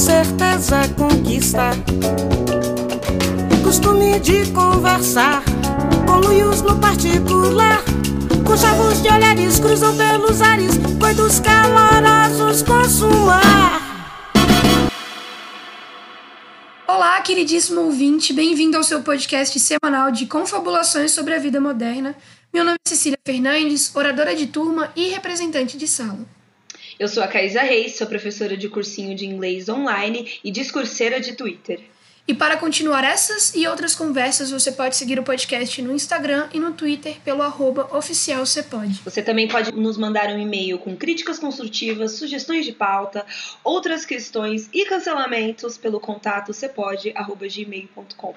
certeza conquista. Costume de conversar com luios no particular. Com chavos de olhares cruzam pelos ares, coitos calorosos consumar. Olá, queridíssimo ouvinte, bem-vindo ao seu podcast semanal de confabulações sobre a vida moderna. Meu nome é Cecília Fernandes, oradora de turma e representante de sala. Eu sou a Caísa Reis, sou professora de cursinho de inglês online e discurseira de Twitter. E para continuar essas e outras conversas, você pode seguir o podcast no Instagram e no Twitter pelo arroba. Você também pode nos mandar um e-mail com críticas construtivas, sugestões de pauta, outras questões e cancelamentos pelo contato cepode.gmail.com.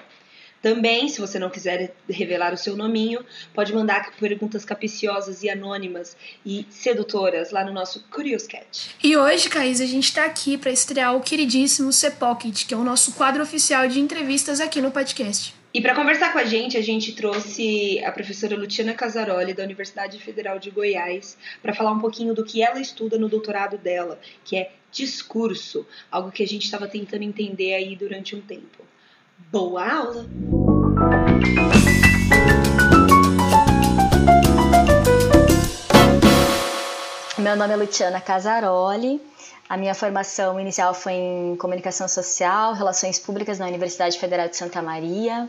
Também, se você não quiser revelar o seu nominho, pode mandar perguntas capiciosas e anônimas e sedutoras lá no nosso Curious Cat. E hoje, Caís, a gente está aqui para estrear o queridíssimo C-Pocket, que é o nosso quadro oficial de entrevistas aqui no podcast. E para conversar com a gente, a gente trouxe a professora Luciana Casaroli, da Universidade Federal de Goiás, para falar um pouquinho do que ela estuda no doutorado dela, que é discurso, algo que a gente estava tentando entender aí durante um tempo. Boa aula! Meu nome é Luciana Casaroli. A minha formação inicial foi em comunicação social, relações públicas na Universidade Federal de Santa Maria.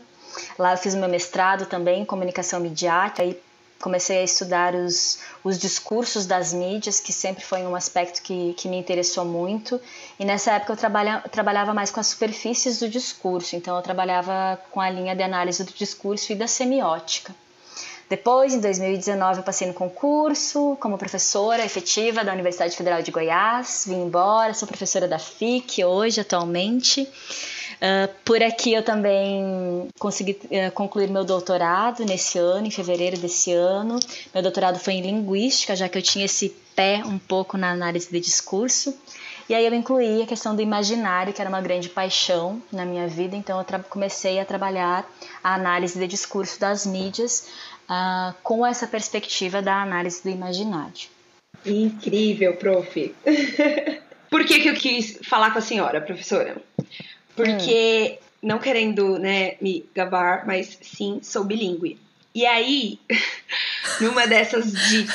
Lá eu fiz o meu mestrado também em comunicação midiática e comecei a estudar os, os discursos das mídias, que sempre foi um aspecto que, que me interessou muito. E nessa época eu trabalha, trabalhava mais com as superfícies do discurso, então eu trabalhava com a linha de análise do discurso e da semiótica. Depois, em 2019, eu passei no concurso como professora efetiva da Universidade Federal de Goiás, vim embora, sou professora da FIC hoje, atualmente. Uh, por aqui eu também consegui uh, concluir meu doutorado nesse ano, em fevereiro desse ano. Meu doutorado foi em linguística, já que eu tinha esse pé um pouco na análise de discurso. E aí eu incluí a questão do imaginário, que era uma grande paixão na minha vida, então eu comecei a trabalhar a análise de discurso das mídias uh, com essa perspectiva da análise do imaginário. Incrível, prof. Por que, que eu quis falar com a senhora, professora? Porque, hum. não querendo né, me gabar, mas sim, sou bilíngue. E aí, numa dessas de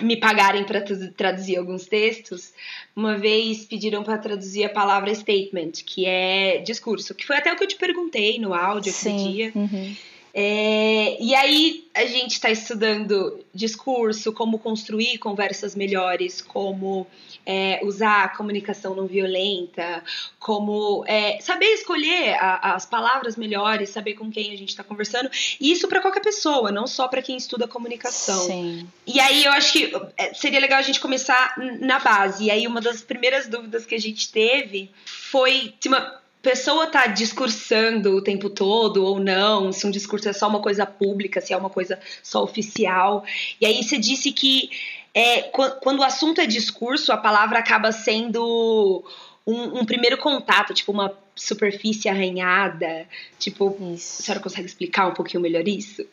me pagarem para traduzir alguns textos, uma vez pediram para traduzir a palavra statement, que é discurso, que foi até o que eu te perguntei no áudio Sim. aquele dia. Uhum. É, e aí a gente está estudando discurso, como construir conversas melhores, como é, usar a comunicação não violenta, como é, saber escolher a, as palavras melhores, saber com quem a gente está conversando. E isso para qualquer pessoa, não só para quem estuda comunicação. Sim. E aí eu acho que é, seria legal a gente começar na base. E aí uma das primeiras dúvidas que a gente teve foi uma pessoa tá discursando o tempo todo ou não, se um discurso é só uma coisa pública, se é uma coisa só oficial. E aí você disse que é, quando o assunto é discurso, a palavra acaba sendo um, um primeiro contato, tipo uma superfície arranhada. Tipo, isso. a senhora consegue explicar um pouquinho melhor isso?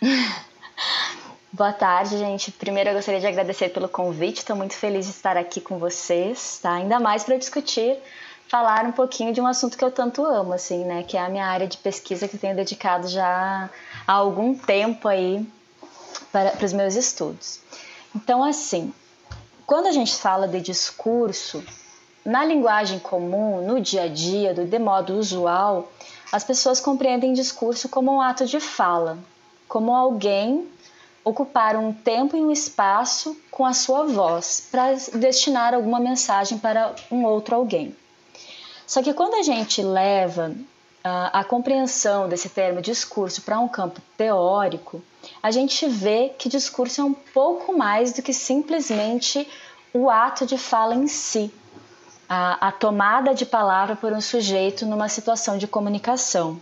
Boa tarde, gente. Primeiro eu gostaria de agradecer pelo convite. Estou muito feliz de estar aqui com vocês, tá? Ainda mais para discutir falar um pouquinho de um assunto que eu tanto amo, assim, né? Que é a minha área de pesquisa que tenho dedicado já há algum tempo aí para, para os meus estudos. Então, assim, quando a gente fala de discurso, na linguagem comum, no dia a dia, do de modo usual, as pessoas compreendem discurso como um ato de fala, como alguém ocupar um tempo e um espaço com a sua voz para destinar alguma mensagem para um outro alguém. Só que quando a gente leva uh, a compreensão desse termo discurso para um campo teórico, a gente vê que discurso é um pouco mais do que simplesmente o ato de fala em si, a, a tomada de palavra por um sujeito numa situação de comunicação.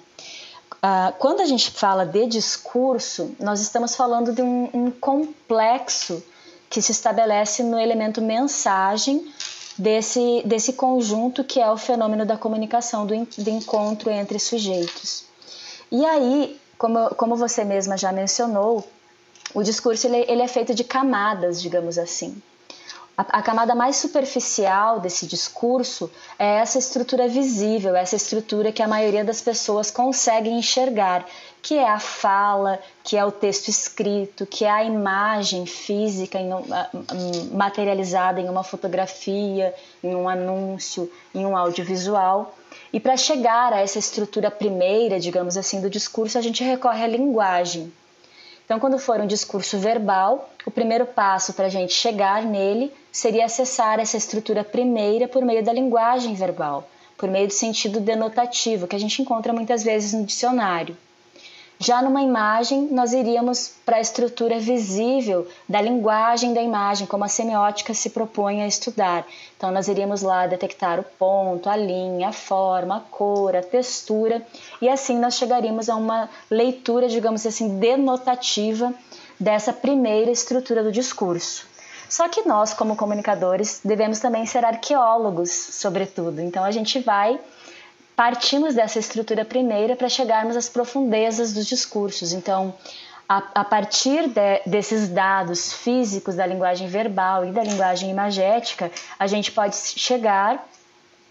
Uh, quando a gente fala de discurso, nós estamos falando de um, um complexo que se estabelece no elemento mensagem desse, desse conjunto que é o fenômeno da comunicação, do, do encontro entre sujeitos. E aí, como, como você mesma já mencionou, o discurso ele, ele é feito de camadas, digamos assim. a, a, camada mais superficial desse discurso é essa estrutura visível, essa estrutura que a maioria das pessoas consegue enxergar, que é a fala, que é o texto escrito, que é a imagem física materializada em uma fotografia, em um anúncio, em um audiovisual. E para chegar a essa estrutura primeira, digamos assim, do discurso, a gente recorre à linguagem. Então, quando for um discurso verbal, o primeiro passo para a gente chegar nele seria acessar essa estrutura primeira por meio da linguagem verbal, por meio do sentido denotativo, que a gente encontra muitas vezes no dicionário. Já numa imagem, nós iríamos para a estrutura visível da linguagem da imagem, como a semiótica se propõe a estudar. Então, nós iríamos lá detectar o ponto, a linha, a forma, a cor, a textura, e assim nós chegaríamos a uma leitura, digamos assim, denotativa dessa primeira estrutura do discurso. Só que nós, como comunicadores, devemos também ser arqueólogos, sobretudo. Então, a gente vai partimos dessa estrutura primeira para chegarmos às profundezas dos discursos. Então, a, a partir de, desses dados físicos da linguagem verbal e da linguagem imagética, a gente pode chegar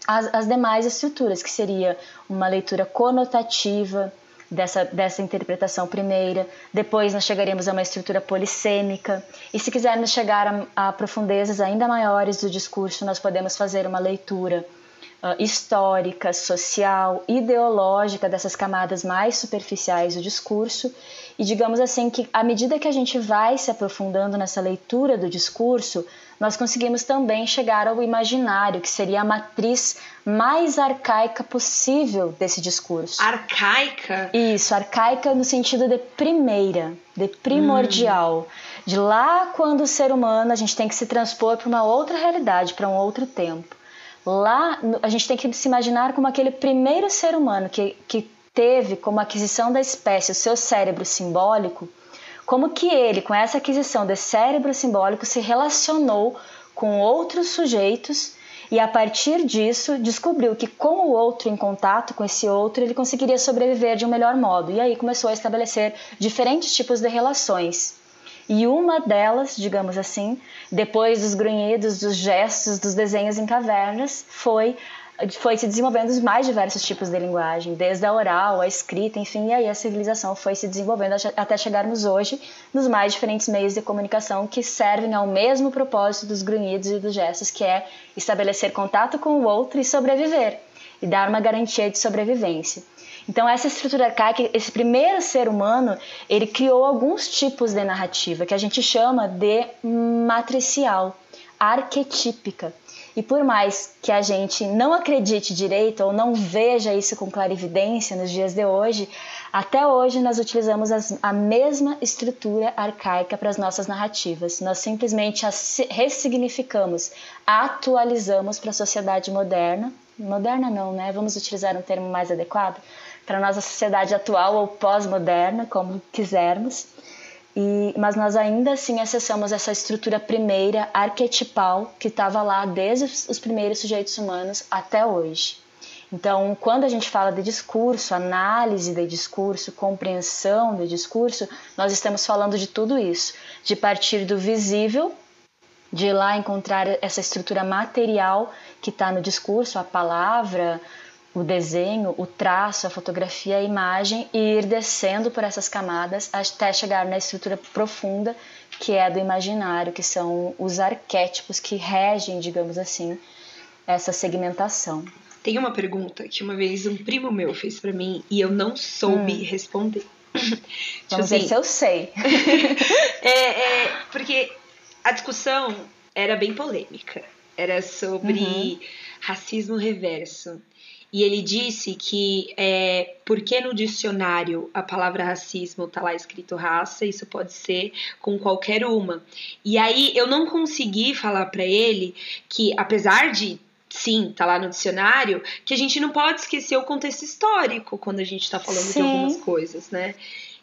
às, às demais estruturas, que seria uma leitura conotativa, dessa, dessa interpretação primeira. Depois nós chegaremos a uma estrutura polissêmica. E se quisermos chegar a, a profundezas ainda maiores do discurso, nós podemos fazer uma leitura histórica, social, ideológica dessas camadas mais superficiais do discurso. E digamos assim que à medida que a gente vai se aprofundando nessa leitura do discurso, nós conseguimos também chegar ao imaginário, que seria a matriz mais arcaica possível desse discurso. Arcaica? Isso, arcaica no sentido de primeira, de primordial. Hum. De lá quando o ser humano a gente tem que se transpor para uma outra realidade, para um outro tempo. Lá a gente tem que se imaginar como aquele primeiro ser humano que, que teve como aquisição da espécie o seu cérebro simbólico, como que ele, com essa aquisição desse cérebro simbólico, se relacionou com outros sujeitos e a partir disso descobriu que com o outro em contato com esse outro ele conseguiria sobreviver de um melhor modo. E aí começou a estabelecer diferentes tipos de relações e uma delas, digamos assim, depois dos grunhidos, dos gestos, dos desenhos em cavernas, foi foi se desenvolvendo os mais diversos tipos de linguagem, desde a oral, a escrita, enfim, e aí a civilização foi se desenvolvendo até chegarmos hoje nos mais diferentes meios de comunicação que servem ao mesmo propósito dos grunhidos e dos gestos, que é estabelecer contato com o outro e sobreviver, e dar uma garantia de sobrevivência. Então essa estrutura arcaica, esse primeiro ser humano, ele criou alguns tipos de narrativa que a gente chama de matricial, arquetípica. E por mais que a gente não acredite direito ou não veja isso com clarividência nos dias de hoje, até hoje nós utilizamos as, a mesma estrutura arcaica para as nossas narrativas. Nós simplesmente as ressignificamos, atualizamos para a sociedade moderna. Moderna não, né? Vamos utilizar um termo mais adequado para nossa sociedade atual ou pós-moderna, como quisermos. E, mas nós ainda assim acessamos essa estrutura primeira, arquetipal, que estava lá desde os primeiros sujeitos humanos até hoje. Então, quando a gente fala de discurso, análise de discurso, compreensão de discurso, nós estamos falando de tudo isso, de partir do visível, de ir lá encontrar essa estrutura material que está no discurso, a palavra, o desenho, o traço, a fotografia, a imagem e ir descendo por essas camadas até chegar na estrutura profunda que é do imaginário, que são os arquétipos que regem, digamos assim, essa segmentação. Tem uma pergunta que uma vez um primo meu fez para mim e eu não soube hum. responder. Vamos tipo ver se eu sei. é, é, porque a discussão era bem polêmica. Era sobre uhum. racismo reverso. E ele disse que é, porque no dicionário a palavra racismo está lá escrito raça, isso pode ser com qualquer uma. E aí eu não consegui falar para ele que, apesar de sim, tá lá no dicionário, que a gente não pode esquecer o contexto histórico quando a gente está falando sim. de algumas coisas, né?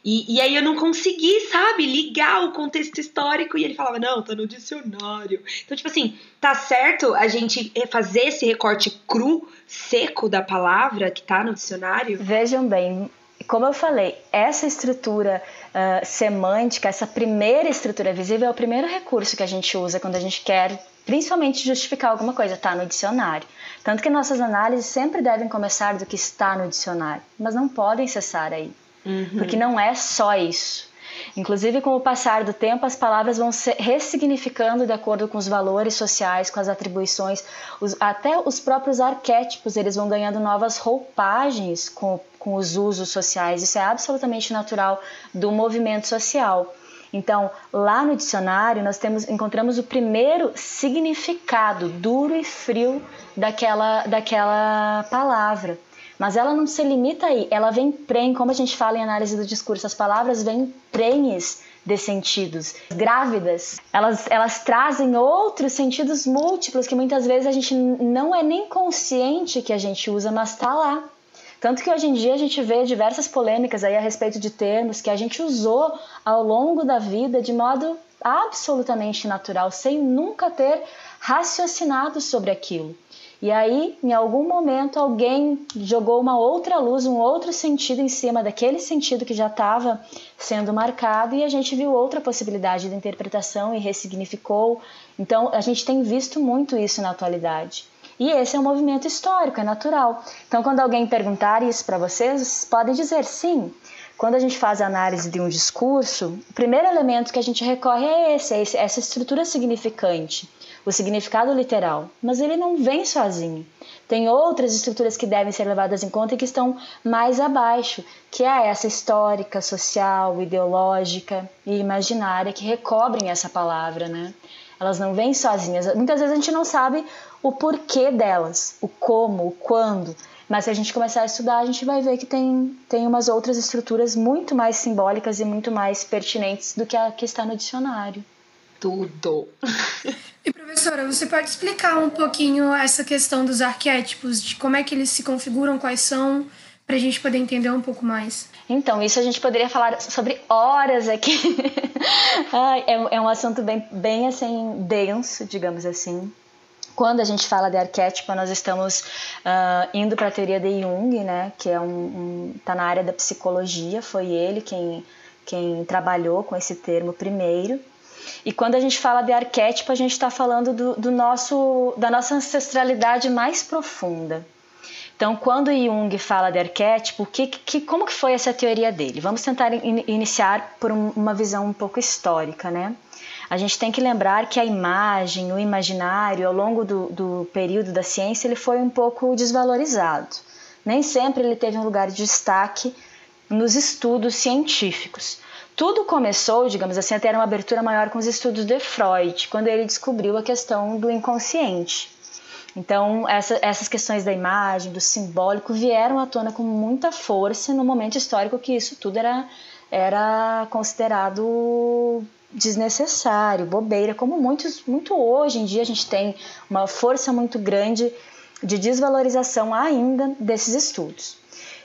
E, e aí eu não consegui, sabe, ligar o contexto histórico e ele falava, não, tá no dicionário. Então, tipo assim, tá certo a gente fazer esse recorte cru, seco da palavra que tá no dicionário? Vejam bem, como eu falei, essa estrutura uh, semântica, essa primeira estrutura visível é o primeiro recurso que a gente usa quando a gente quer principalmente justificar alguma coisa, está no dicionário. Tanto que nossas análises sempre devem começar do que está no dicionário, mas não podem cessar aí, uhum. porque não é só isso. Inclusive, com o passar do tempo, as palavras vão se ressignificando de acordo com os valores sociais, com as atribuições, os, até os próprios arquétipos, eles vão ganhando novas roupagens com, com os usos sociais. Isso é absolutamente natural do movimento social. Então, lá no dicionário, nós temos, encontramos o primeiro significado duro e frio daquela, daquela palavra. Mas ela não se limita aí, ela vem prenhe, como a gente fala em análise do discurso, as palavras vêm prenhes de sentidos. Grávidas, elas, elas trazem outros sentidos múltiplos que muitas vezes a gente não é nem consciente que a gente usa, mas está lá. Tanto que hoje em dia a gente vê diversas polêmicas aí a respeito de termos que a gente usou ao longo da vida de modo absolutamente natural, sem nunca ter raciocinado sobre aquilo. E aí, em algum momento, alguém jogou uma outra luz, um outro sentido em cima daquele sentido que já estava sendo marcado e a gente viu outra possibilidade de interpretação e ressignificou. Então, a gente tem visto muito isso na atualidade. E esse é um movimento histórico, é natural. Então, quando alguém perguntar isso para vocês, vocês podem dizer sim. Quando a gente faz a análise de um discurso, o primeiro elemento que a gente recorre é esse, é essa estrutura significante o significado literal, mas ele não vem sozinho. Tem outras estruturas que devem ser levadas em conta e que estão mais abaixo, que é essa histórica, social, ideológica e imaginária que recobrem essa palavra, né? Elas não vêm sozinhas. Muitas vezes a gente não sabe o porquê delas, o como, o quando. Mas se a gente começar a estudar, a gente vai ver que tem, tem umas outras estruturas muito mais simbólicas e muito mais pertinentes do que a que está no dicionário tudo. E professora, você pode explicar um pouquinho essa questão dos arquétipos, de como é que eles se configuram, quais são, para a gente poder entender um pouco mais? Então, isso a gente poderia falar sobre horas aqui. é, é um assunto bem, bem assim, denso, digamos assim quando a gente fala de arquétipo, nós estamos uh, indo para a teoria de Jung, né, que é um, um tá na área da psicologia, foi ele quem quem trabalhou com esse termo primeiro. E quando a gente fala de arquétipo, a gente está falando do, do, nosso, da nossa ancestralidade mais profunda. Então, quando Jung fala de arquétipo, que, que, como que foi essa teoria dele? Vamos tentar in, iniciar por um, uma visão um pouco histórica, né? A gente tem que lembrar que a imagem, o imaginário, ao longo do, do período da ciência, ele foi um pouco desvalorizado. Nem sempre ele teve um lugar de destaque nos estudos científicos. Tudo começou, digamos assim, a ter uma abertura maior com os estudos de Freud, quando ele descobriu a questão do inconsciente. Então, essa, essas questões da imagem, do simbólico, vieram à tona com muita força no momento histórico que isso tudo era, era considerado desnecessário, bobeira, como muitos, muito hoje em dia a gente tem uma força muito grande de desvalorização ainda desses estudos.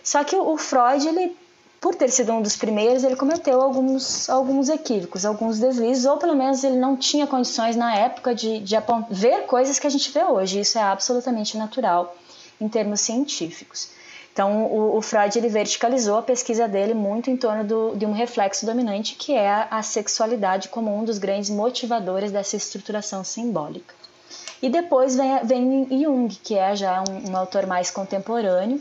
Só que o Freud ele por ter sido um dos primeiros, ele cometeu alguns, alguns equívocos, alguns deslizes, ou pelo menos ele não tinha condições na época de, de ver coisas que a gente vê hoje. Isso é absolutamente natural em termos científicos. Então, o, o Freud ele verticalizou a pesquisa dele muito em torno do, de um reflexo dominante, que é a, a sexualidade como um dos grandes motivadores dessa estruturação simbólica. E depois vem, vem Jung, que é já um, um autor mais contemporâneo,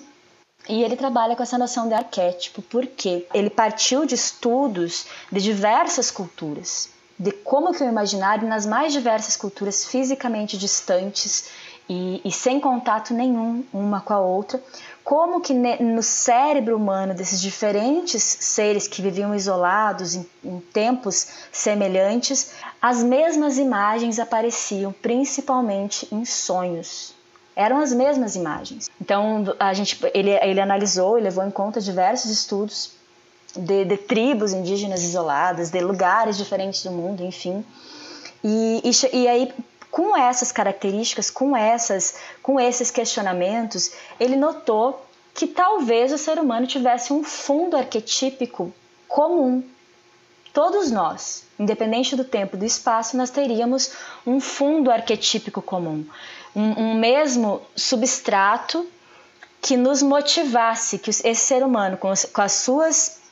e ele trabalha com essa noção de arquétipo, porque ele partiu de estudos de diversas culturas, de como que o imaginário nas mais diversas culturas fisicamente distantes e, e sem contato nenhum uma com a outra, como que no cérebro humano desses diferentes seres que viviam isolados em, em tempos semelhantes, as mesmas imagens apareciam principalmente em sonhos eram as mesmas imagens. Então a gente, ele, ele analisou e levou em conta diversos estudos de, de, tribos indígenas isoladas, de lugares diferentes do mundo, enfim. E, e, e aí com essas características, com essas, com esses questionamentos, ele notou que talvez o ser humano tivesse um fundo arquetípico comum. Todos nós, independente do tempo e do espaço, nós teríamos um fundo arquetípico comum um, um mesmo substrato que nos motivasse, que esse ser humano, com, com as suas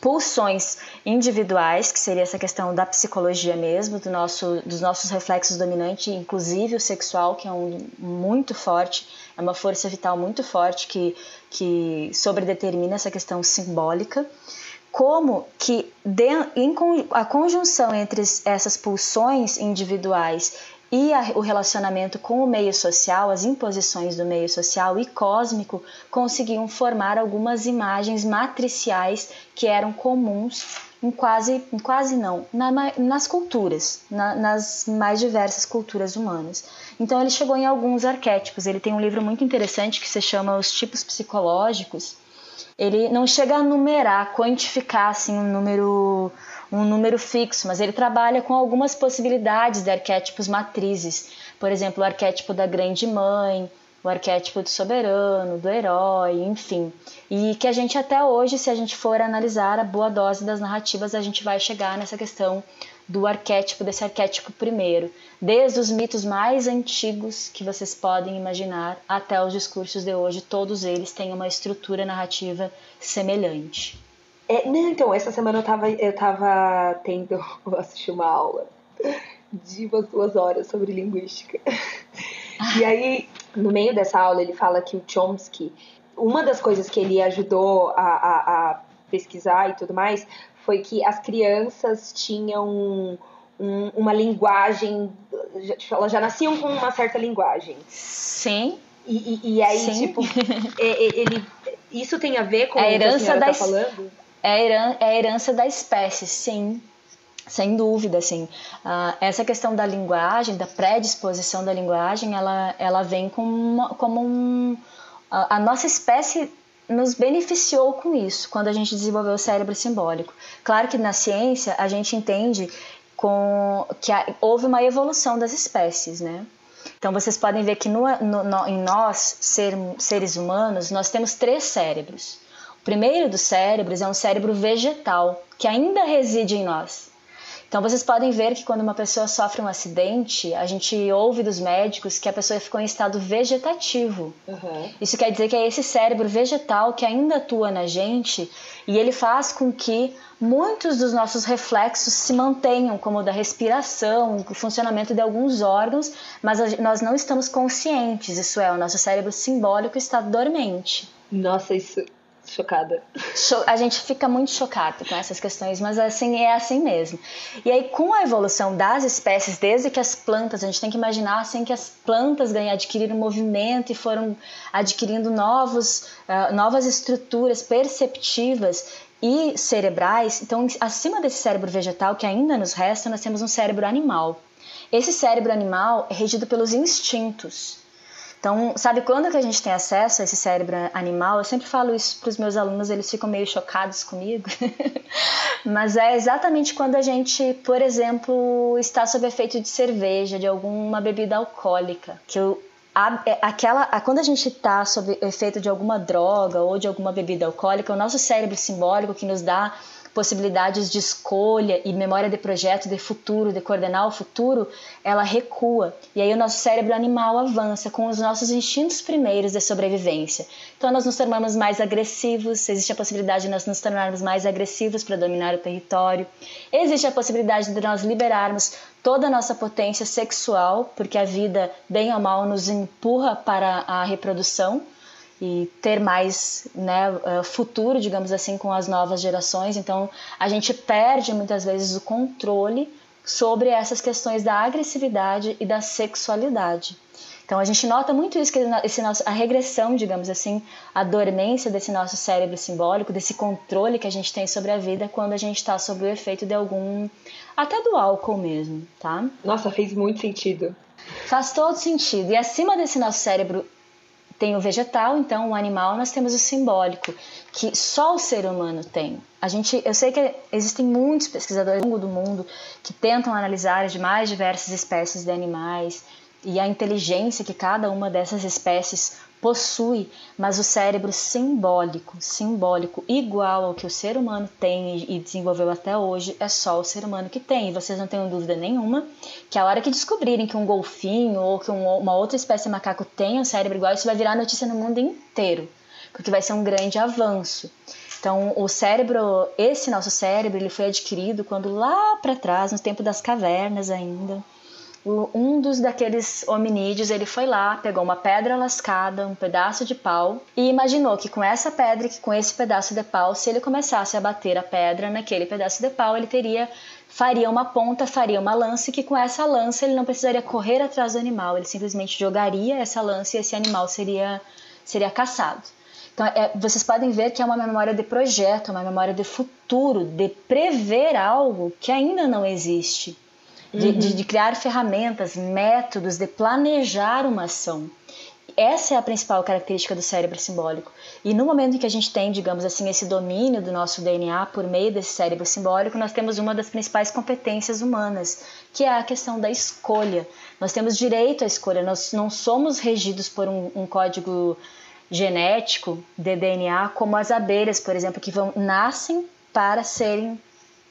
pulsões individuais, que seria essa questão da psicologia mesmo, do nosso, dos nossos reflexos dominantes, inclusive o sexual, que é um muito forte, é uma força vital muito forte que, que sobredetermina essa questão simbólica. Como que de, em, a conjunção entre essas pulsões individuais e a, o relacionamento com o meio social, as imposições do meio social e cósmico conseguiam formar algumas imagens matriciais que eram comuns em quase, em quase não, na, nas culturas, na, nas mais diversas culturas humanas. Então ele chegou em alguns arquétipos. Ele tem um livro muito interessante que se chama Os Tipos Psicológicos. Ele não chega a numerar, quantificar assim um número um número fixo, mas ele trabalha com algumas possibilidades de arquétipos matrizes. Por exemplo, o arquétipo da grande mãe, o arquétipo do soberano, do herói, enfim. E que a gente até hoje, se a gente for analisar a boa dose das narrativas, a gente vai chegar nessa questão do arquétipo, desse arquétipo primeiro, desde os mitos mais antigos que vocês podem imaginar até os discursos de hoje, todos eles têm uma estrutura narrativa semelhante. É, não, então, essa semana eu tava, eu tava tendo. Eu assisti uma aula de umas duas horas sobre linguística. E aí, no meio dessa aula, ele fala que o Chomsky, uma das coisas que ele ajudou a, a, a pesquisar e tudo mais, foi que as crianças tinham um, uma linguagem. Elas já nasciam com uma certa linguagem. Sim. E, e, e aí, Sim. tipo, ele, isso tem a ver com a herança o que a tá falando? É a herança da espécie, sim. Sem dúvida, sim. Uh, essa questão da linguagem, da predisposição da linguagem, ela, ela vem como, como um. A, a nossa espécie nos beneficiou com isso quando a gente desenvolveu o cérebro simbólico. Claro que na ciência a gente entende com, que houve uma evolução das espécies, né? Então vocês podem ver que no, no, no, em nós, ser, seres humanos, nós temos três cérebros primeiro dos cérebros é um cérebro vegetal, que ainda reside em nós. Então vocês podem ver que quando uma pessoa sofre um acidente, a gente ouve dos médicos que a pessoa ficou em estado vegetativo. Uhum. Isso quer dizer que é esse cérebro vegetal que ainda atua na gente e ele faz com que muitos dos nossos reflexos se mantenham, como o da respiração, o funcionamento de alguns órgãos, mas nós não estamos conscientes, isso é, o nosso cérebro simbólico está dormente. Nossa, isso, chocada. A gente fica muito chocado com essas questões, mas assim é assim mesmo. E aí, com a evolução das espécies, desde que as plantas, a gente tem que imaginar assim que as plantas ganham, adquiriram movimento e foram adquirindo novos, uh, novas estruturas perceptivas e cerebrais. Então, acima desse cérebro vegetal que ainda nos resta, nós temos um cérebro animal. Esse cérebro animal é regido pelos instintos. Então, sabe quando que a gente tem acesso a esse cérebro animal? Eu sempre falo isso para os meus alunos, eles ficam meio chocados comigo. Mas é exatamente quando a gente, por exemplo, está sob efeito de cerveja, de alguma bebida alcoólica, que eu é, aquela, quando a gente está sob efeito de alguma droga ou de alguma bebida alcoólica, o nosso cérebro simbólico que nos dá possibilidades de escolha e memória de projeto, de futuro, de coordenar o futuro, ela recua. E aí o nosso cérebro animal avança com os nossos instintos primeiros de sobrevivência. Então nós nos tornamos mais agressivos, existe a possibilidade de nós nos tornarmos mais agressivos para dominar o território. Existe a possibilidade de nós liberarmos toda a nossa potência sexual, porque a vida, bem ou mal, nos empurra para a reprodução e ter mais né, eh, futuro, digamos assim, com as novas gerações. Então, a gente perde muitas vezes o controle sobre essas questões da agressividade e da sexualidade. Então a gente nota muito isso que esse nosso, a regressão, digamos assim, a dormência desse nosso cérebro simbólico, desse controle que a gente tem sobre a vida quando a gente está sob o efeito de algum, até do álcool mesmo, tá? Nossa, fez muito sentido. Faz todo sentido. E acima desse nosso cérebro tem o vegetal, então o animal, nós temos o simbólico, que só o ser humano tem. A gente, eu sei que existem muitos pesquisadores ao longo do mundo que tentam analisar as mais diversas espécies de animais e a inteligência que cada uma dessas espécies possui, mas o cérebro simbólico, simbólico igual ao que o ser humano tem e desenvolveu até hoje, é só o ser humano que tem. E vocês não tenham dúvida nenhuma que a hora que descobrirem que um golfinho ou que uma outra espécie de macaco tem um cérebro igual, isso vai virar notícia no mundo inteiro, porque vai ser um grande avanço. Então, o cérebro, esse nosso cérebro, ele foi adquirido quando lá para trás, no tempo das cavernas ainda, um dos daqueles hominídeos, ele foi lá, pegou uma pedra lascada, um pedaço de pau e imaginou que com essa pedra, que com esse pedaço de pau, se ele começasse a bater a pedra naquele pedaço de pau, ele teria faria uma ponta, faria uma lança que com essa lança ele não precisaria correr atrás do animal, ele simplesmente jogaria essa lança e esse animal seria seria caçado. Então, é, vocês podem ver que é uma memória de projeto, uma memória de futuro, de prever algo que ainda não existe de, uhum. de, de criar ferramentas, métodos, de planejar uma ação. Essa é a principal característica do cérebro simbólico. E no momento em que a gente tem, digamos assim, esse domínio do nosso DNA por meio desse cérebro simbólico, nós temos uma das principais competências humanas, que é a questão da escolha. Nós temos direito à escolha, nós não somos regidos por um, um código genético de DNA como as abelhas, por exemplo, que vão nascem para serem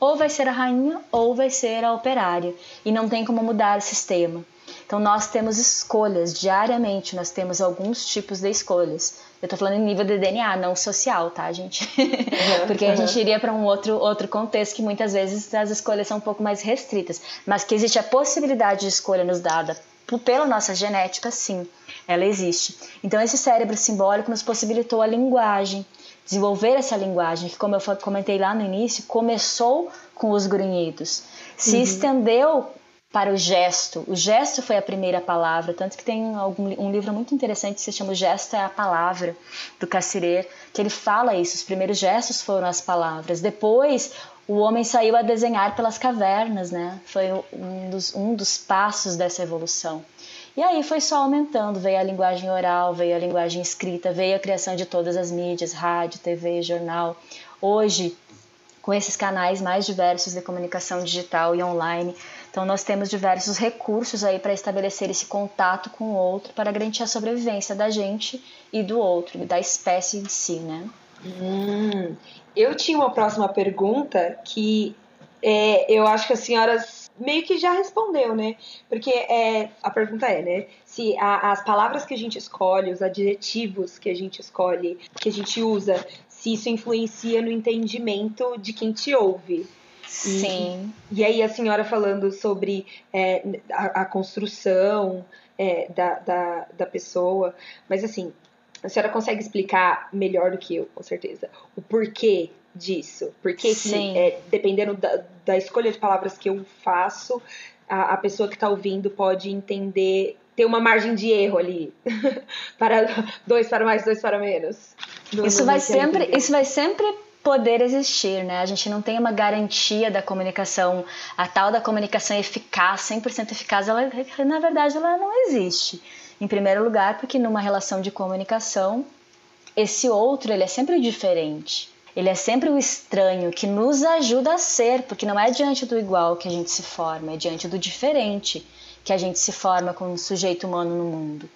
ou vai ser a rainha ou vai ser a operária, e não tem como mudar o sistema. Então nós temos escolhas diariamente, nós temos alguns tipos de escolhas. Eu tô falando em nível de DNA, não social, tá, gente? Uhum, Porque a gente iria para um outro, outro contexto que muitas vezes as escolhas são um pouco mais restritas, mas que existe a possibilidade de escolha nos dada pela nossa genética, sim, ela existe. Então esse cérebro simbólico nos possibilitou a linguagem, desenvolver essa linguagem, que, como eu comentei lá no início, começou com os grunhidos, se uhum. estendeu para o gesto. O gesto foi a primeira palavra, tanto que tem algum, um livro muito interessante que se chama O Gesto é a Palavra, do Cassirer, que ele fala isso. Os primeiros gestos foram as palavras. Depois, o homem saiu a desenhar pelas cavernas, né? Foi um dos, um dos passos dessa evolução. E aí foi só aumentando, veio a linguagem oral, veio a linguagem escrita, veio a criação de todas as mídias, rádio, TV, jornal. Hoje, com esses canais mais diversos de comunicação digital e online, então nós temos diversos recursos aí para estabelecer esse contato com o outro para garantir a sobrevivência da gente e do outro, da espécie em si, né? Hum, eu tinha uma próxima pergunta que é, eu acho que as senhoras meio que já respondeu, né? Porque é, a pergunta é, né? Se a, as palavras que a gente escolhe, os adjetivos que a gente escolhe, que a gente usa, se isso influencia no entendimento de quem te ouve. Sim. E, e aí a senhora falando sobre é, a, a, construção é, da, da, da pessoa, mas assim, a senhora consegue explicar melhor do que eu, com certeza, o porquê disso. Porque que, é, dependendo da, da, escolha de palavras que eu faço, a, a pessoa que está ouvindo pode entender, ter uma margem de erro ali. para dois para mais, dois para menos. isso vai sempre, isso vai sempre poder existir, né? A gente não tem uma garantia da comunicação, a tal da comunicação eficaz, 100% eficaz, ela na verdade ela não existe. Em primeiro lugar, porque numa relação de comunicação, esse outro ele é sempre diferente. Ele é sempre o estranho que nos ajuda a ser, porque não é diante do igual que a gente se forma, é diante do diferente que a gente se forma como sujeito humano no mundo.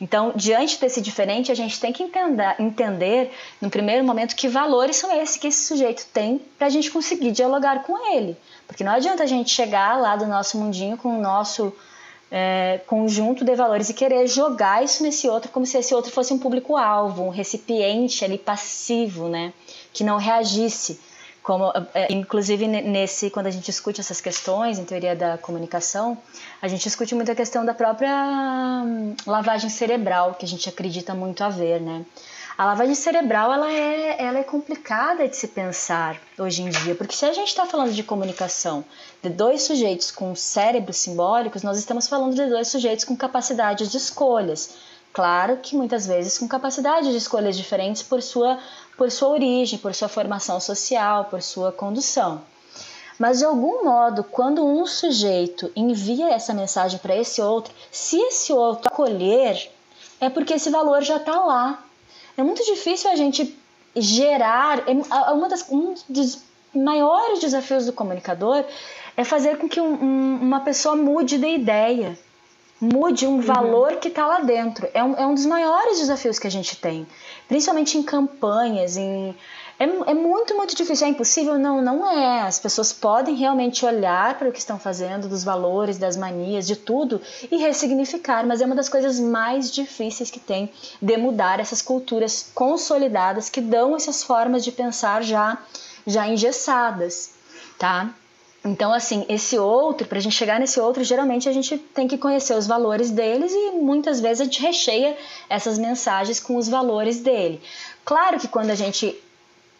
Então, diante desse diferente, a gente tem que entender, entender no primeiro momento que valores são esses que esse sujeito tem para a gente conseguir dialogar com ele. Porque não adianta a gente chegar lá do nosso mundinho com o nosso é, conjunto de valores e querer jogar isso nesse outro como se esse outro fosse um público-alvo, um recipiente ali passivo, né? Que não reagisse. Como, é, inclusive nesse quando a gente discute essas questões em teoria da comunicação a gente discute muito a questão da própria hum, lavagem cerebral que a gente acredita muito haver né a lavagem cerebral ela é, ela é complicada de se pensar hoje em dia, porque se a gente está falando de comunicação de dois sujeitos com cérebros simbólicos, nós estamos falando de dois sujeitos com capacidades de escolhas. Claro que muitas vezes com capacidades de escolhas diferentes por sua, por sua origem, por sua formação social, por sua condução. Mas de algum modo, quando um sujeito envia essa mensagem para esse outro, se esse outro acolher, é porque esse valor já está lá, é muito difícil a gente gerar. É, uma das, um dos maiores desafios do comunicador é fazer com que um, um, uma pessoa mude de ideia, mude um uhum. valor que está lá dentro. É um, é um dos maiores desafios que a gente tem, principalmente em campanhas, em É, é muito, muito difícil. É impossível? Não, não é. As pessoas podem realmente olhar para o que estão fazendo, dos valores, das manias, de tudo, e ressignificar, mas é uma das coisas mais difíceis que tem de mudar essas culturas consolidadas que dão essas formas de pensar já, já engessadas, tá? Então, assim, esse outro, para a gente chegar nesse outro, geralmente a gente tem que conhecer os valores deles e muitas vezes a gente recheia essas mensagens com os valores dele. Claro que quando a gente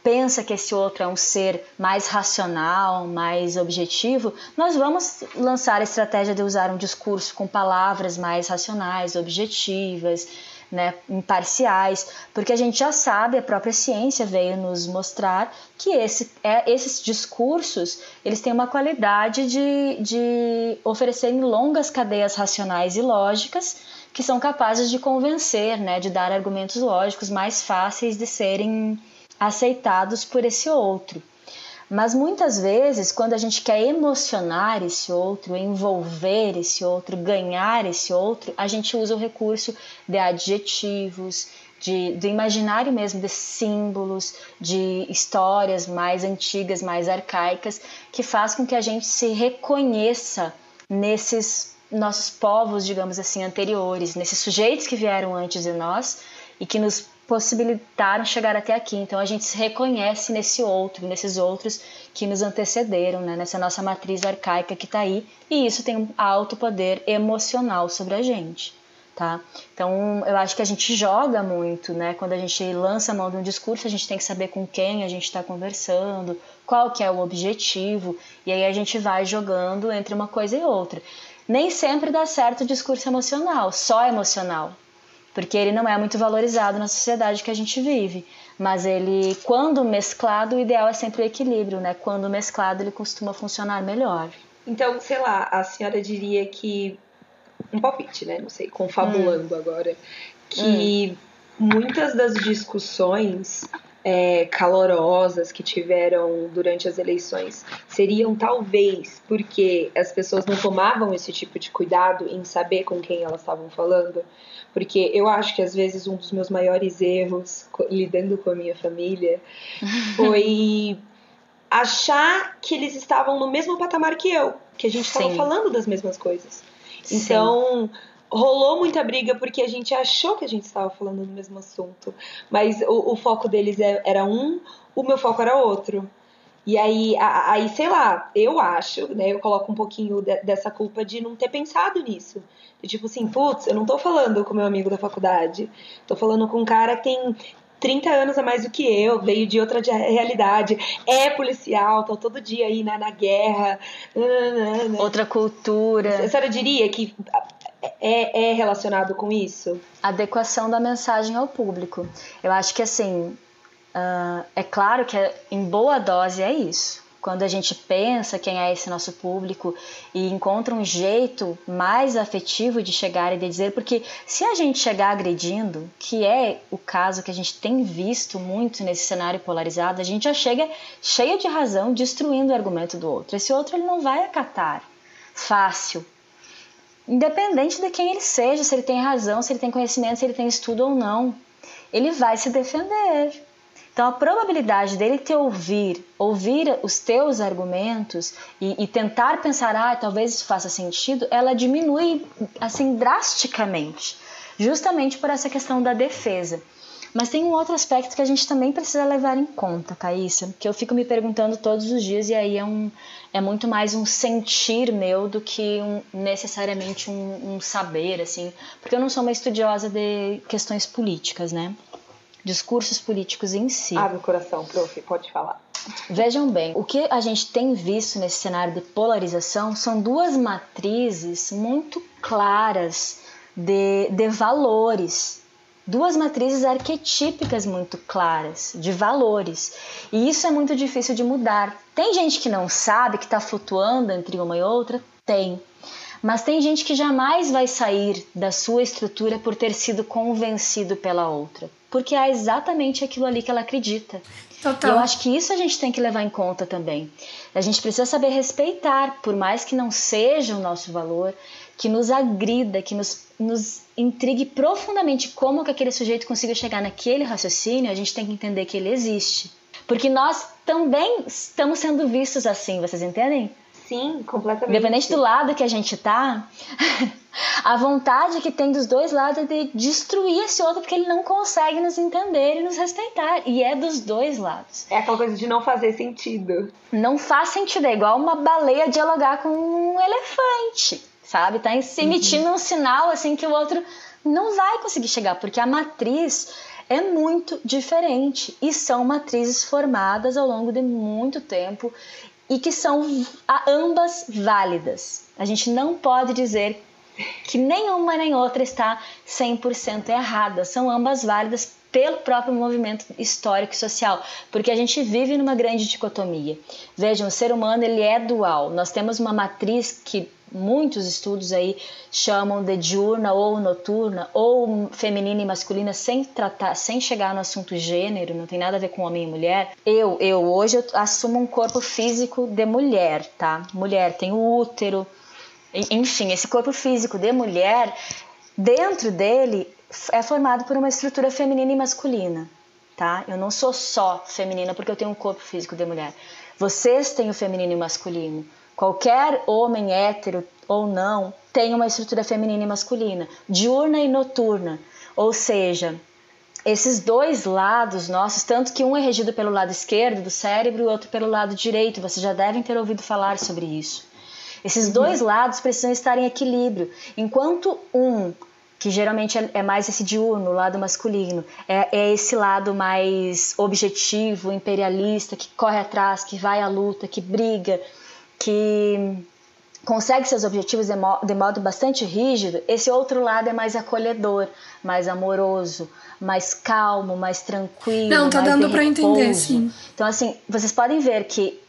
pensa que esse outro é um ser mais racional, mais objetivo, nós vamos lançar a estratégia de usar um discurso com palavras mais racionais, objetivas, né, imparciais, porque a gente já sabe, a própria ciência veio nos mostrar que esse, é, esses discursos eles têm uma qualidade de, de oferecerem longas cadeias racionais e lógicas que são capazes de convencer, né, de dar argumentos lógicos mais fáceis de serem aceitados por esse outro. Mas muitas vezes, quando a gente quer emocionar esse outro, envolver esse outro, ganhar esse outro, a gente usa o recurso de adjetivos, de, do imaginário mesmo, de símbolos, de histórias mais antigas, mais arcaicas, que faz com que a gente se reconheça nesses nossos povos, digamos assim, anteriores, nesses sujeitos que vieram antes de nós e que nos possibilitaram chegar até aqui. Então a gente se reconhece nesse outro, nesses outros que nos antecederam, né? nessa nossa matriz arcaica que está aí, e isso tem um alto poder emocional sobre a gente. Tá? Então eu acho que a gente joga muito, né? Quando a gente lança a mão de um discurso, a gente tem que saber com quem a gente está conversando, qual que é o objetivo, e aí a gente vai jogando entre uma coisa e outra. Nem sempre dá certo o discurso emocional, só emocional porque ele não é muito valorizado na sociedade que a gente vive. Mas ele, quando mesclado, o ideal é sempre o equilíbrio, né? Quando mesclado, ele costuma funcionar melhor. Então, sei lá, a senhora diria que um palpite, né? Não sei, confabulando hum. agora, que hum. muitas das discussões é, calorosas que tiveram durante as eleições seriam talvez porque as pessoas não tomavam esse tipo de cuidado em saber com quem elas estavam falando porque eu acho que às vezes um dos meus maiores erros lidando com a minha família foi achar que eles estavam no mesmo patamar que eu, que a gente estava falando das mesmas coisas. Então, Sim. Rolou muita briga porque a gente achou que a gente estava falando do mesmo assunto, mas o, o foco deles é, era um, o meu foco era outro. E aí, aí, sei lá, eu acho, né? Eu coloco um pouquinho de, dessa culpa de não ter pensado nisso. De tipo assim, putz, eu não tô falando com meu amigo da faculdade. Tô falando com um cara que tem 30 anos a mais do que eu, veio de outra realidade, é policial, tá todo dia aí na, na guerra. Outra cultura. A senhora diria que é, é relacionado com isso? Adequação da mensagem ao público. Eu acho que assim, Uh, é claro que é, em boa dose é isso. Quando a gente pensa quem é esse nosso público e encontra um jeito mais afetivo de chegar e de dizer, porque se a gente chegar agredindo, que é o caso que a gente tem visto muito nesse cenário polarizado, a gente já chega cheio de razão destruindo o argumento do outro. Esse outro ele não vai acatar fácil, independente de quem ele seja, se ele tem razão, se ele tem conhecimento, se ele tem estudo ou não, ele vai se defender. Então, a probabilidade dele te ouvir, ouvir os teus argumentos e, e, tentar pensar, ah, talvez isso faça sentido, ela diminui assim drasticamente, justamente por essa questão da defesa. Mas tem um outro aspecto que a gente também precisa levar em conta, Caíssa, que eu fico me perguntando todos os dias e aí é, um, é muito mais um sentir meu do que um, necessariamente um, um saber, assim, porque eu não sou uma estudiosa de questões políticas, né? discursos políticos em si. Abre o coração, prof, pode falar. Vejam bem, o que a gente tem visto nesse cenário de polarização são duas matrizes muito claras de, de valores, duas matrizes arquetípicas muito claras de valores. E isso é muito difícil de mudar. Tem gente que não sabe, que está flutuando entre uma e outra? Tem. Mas tem gente que jamais vai sair da sua estrutura por ter sido convencido pela outra porque há exatamente aquilo ali que ela acredita. Total. E eu acho que isso a gente tem que levar em conta também. A gente precisa saber respeitar, por mais que não seja o nosso valor, que nos agrida, que nos, nos intrigue profundamente como que aquele sujeito consiga chegar naquele raciocínio, a gente tem que entender que ele existe. Porque nós também estamos sendo vistos assim, vocês entendem? Sim, completamente. Independente do lado que a gente tá, a vontade que tem dos dois lados é de destruir esse outro porque ele não consegue nos entender e nos respeitar. E é dos dois lados. É aquela coisa de não fazer sentido. Não faz sentido. É igual uma baleia dialogar com um elefante, sabe? Tá emitindo uhum. um sinal assim que o outro não vai conseguir chegar, porque a matriz é muito diferente e são matrizes formadas ao longo de muito tempo e que são ambas válidas. A gente não pode dizer que nenhuma nem outra está 100% errada. São ambas válidas pelo próprio movimento histórico e social, porque a gente vive numa grande dicotomia. Vejam, o ser humano ele é dual. Nós temos uma matriz que muitos estudos aí chamam de diurna ou noturna ou feminina e masculina sem tratar, sem chegar no assunto gênero, não tem nada a ver com homem e mulher. Eu, eu hoje eu assumo um corpo físico de mulher, tá? Mulher tem o útero, enfim, esse corpo físico de mulher, dentro dele é formado por uma estrutura feminina e masculina, tá? Eu não sou só feminina porque eu tenho um corpo físico de mulher. Vocês têm o feminino e o masculino. Qualquer homem hétero ou não tem uma estrutura feminina e masculina, diurna e noturna. Ou seja, esses dois lados nossos, tanto que um é regido pelo lado esquerdo do cérebro e o outro pelo lado direito, vocês já devem ter ouvido falar sobre isso. Esses uhum. dois lados precisam estar em equilíbrio. Enquanto um, que geralmente é, é mais esse diurno, o lado masculino, é, é esse lado mais objetivo, imperialista, que corre atrás, que vai à luta, que briga, que consegue seus objetivos de, mo de modo bastante rígido, esse outro lado é mais acolhedor, mais amoroso, mais calmo, mais tranquilo. Não, tá dando para entender, sim. Então, assim, vocês podem ver que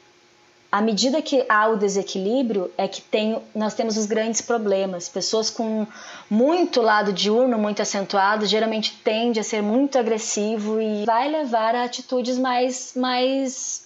à medida que há o desequilíbrio, é que tem, nós temos os grandes problemas. Pessoas com muito lado diurno, muito acentuado, geralmente tende a ser muito agressivo e vai levar a atitudes mais, mais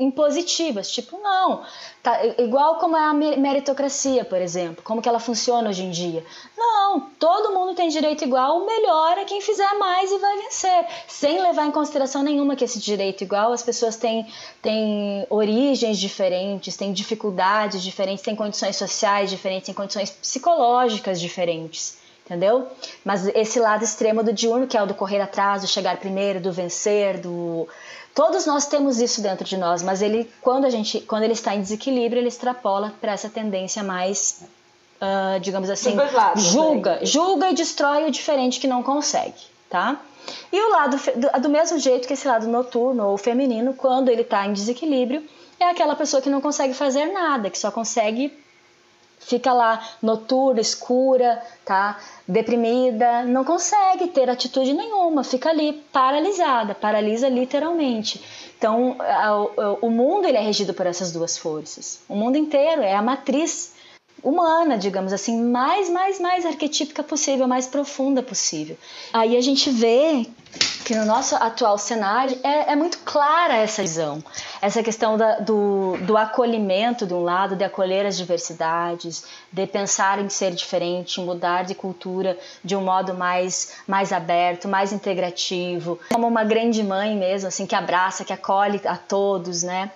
impositivas, tipo, não, tá, igual como é a meritocracia, por exemplo, como que ela funciona hoje em dia. Não, todo mundo tem direito igual, o melhor é quem fizer mais e vai vencer, sem levar em consideração nenhuma que esse direito igual, as pessoas têm, têm origens diferentes, têm dificuldades diferentes, têm condições sociais diferentes, têm condições psicológicas diferentes entendeu? Mas esse lado extremo do diurno, que é o do correr atrás, do chegar primeiro, do vencer, do Todos nós temos isso dentro de nós, mas ele, quando a gente, quando ele está em desequilíbrio, ele extrapola para essa tendência mais, uh, digamos assim, lados, julga, né? julga e destrói o diferente que não consegue, tá? E o lado do, do mesmo jeito que esse lado noturno ou feminino, quando ele está em desequilíbrio, é aquela pessoa que não consegue fazer nada, que só consegue fica lá noturna, escura, tá? Deprimida, não consegue ter atitude nenhuma, fica ali paralisada, paralisa literalmente. Então, o mundo ele é regido por essas duas forças. O mundo inteiro é a matriz humana, digamos assim, mais, mais, mais arquetípica possível, mais profunda possível. Aí a gente vê que no nosso atual cenário é, é muito clara essa visão, essa questão da, do, do acolhimento de um lado, de acolher as diversidades, de pensar em ser diferente, mudar de cultura de um modo mais, mais aberto, mais integrativo, como uma grande mãe mesmo, assim, que abraça, que acolhe a todos, né?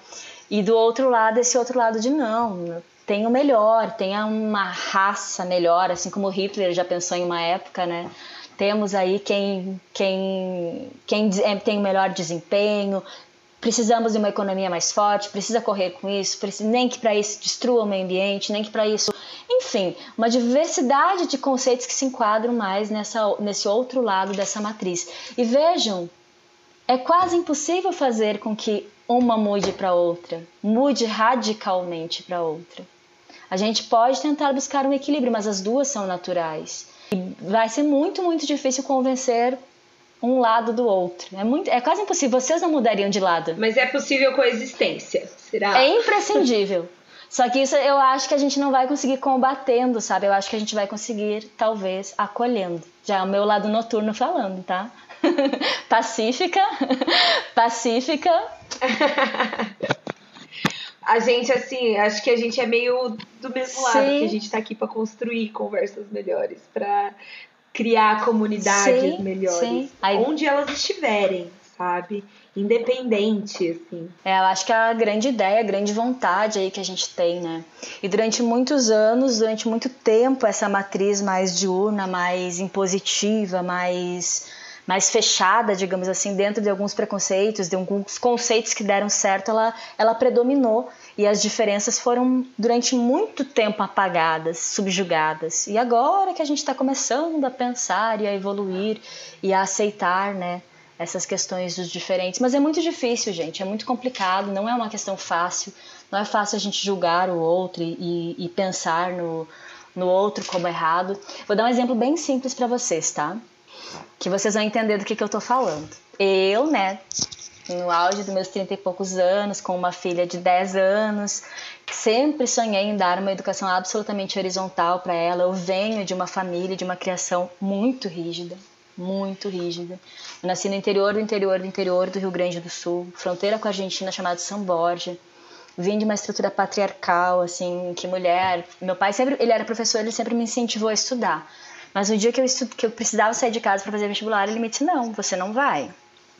E do outro lado, esse outro lado de não, tem o melhor, tenha uma raça melhor, assim como Hitler já pensou em uma época, né? Temos aí quem, quem, quem é, tem o melhor desempenho, precisamos de uma economia mais forte, precisa correr com isso, nem que para isso destrua o meio ambiente, nem que para isso. Enfim, uma diversidade de conceitos que se enquadram mais nessa, nesse outro lado dessa matriz. E vejam, é quase impossível fazer com que uma mude para outra, mude radicalmente para outra. A gente pode tentar buscar um equilíbrio, mas as duas são naturais. E vai ser muito, muito difícil convencer um lado do outro. É, muito, é quase impossível. Vocês não mudariam de lado. Mas é possível coexistência, será? É imprescindível. Só que isso eu acho que a gente não vai conseguir combatendo, sabe? Eu acho que a gente vai conseguir, talvez, acolhendo. Já é o meu lado noturno falando, tá? pacífica, pacífica. A gente, assim, acho que a gente é meio do mesmo lado, Sim. que a gente tá aqui para construir conversas melhores, para criar comunidades sim, melhores, sim. Aí, onde elas estiverem. sabe? Independente, assim. É, eu acho que é a grande ideia, a grande vontade aí que a gente tem, né? E durante muitos anos, durante muito tempo, essa matriz mais diurna, mais impositiva, mais mais fechada, digamos assim, dentro de alguns preconceitos, de alguns conceitos que deram certo, ela, ela predominou e as diferenças foram durante muito tempo apagadas, subjugadas. E agora que a gente está começando a pensar e a evoluir e a aceitar, né? Essas questões dos diferentes, mas é muito difícil, gente, é muito complicado, não é uma questão fácil, não é fácil a gente julgar o outro e, e pensar no, no outro como errado. Vou dar um exemplo bem simples para vocês, tá? Que vocês vão entender do que, que eu tô falando. Eu, né, no auge dos meus 30 e poucos anos, com uma filha de 10 anos, sempre sonhei em dar uma educação absolutamente horizontal para ela. Eu venho de uma família, de uma criação muito rígida, muito rígida. Eu nasci no interior do interior do interior do Rio Grande do Sul, fronteira com a Argentina, chamado São Borja. Vim de uma estrutura patriarcal, assim, que mulher. Meu pai sempre, ele era professor, ele sempre me incentivou a estudar. Mas no dia que eu, estudo, que eu precisava sair de casa para fazer vestibular, ele me disse: não, você não vai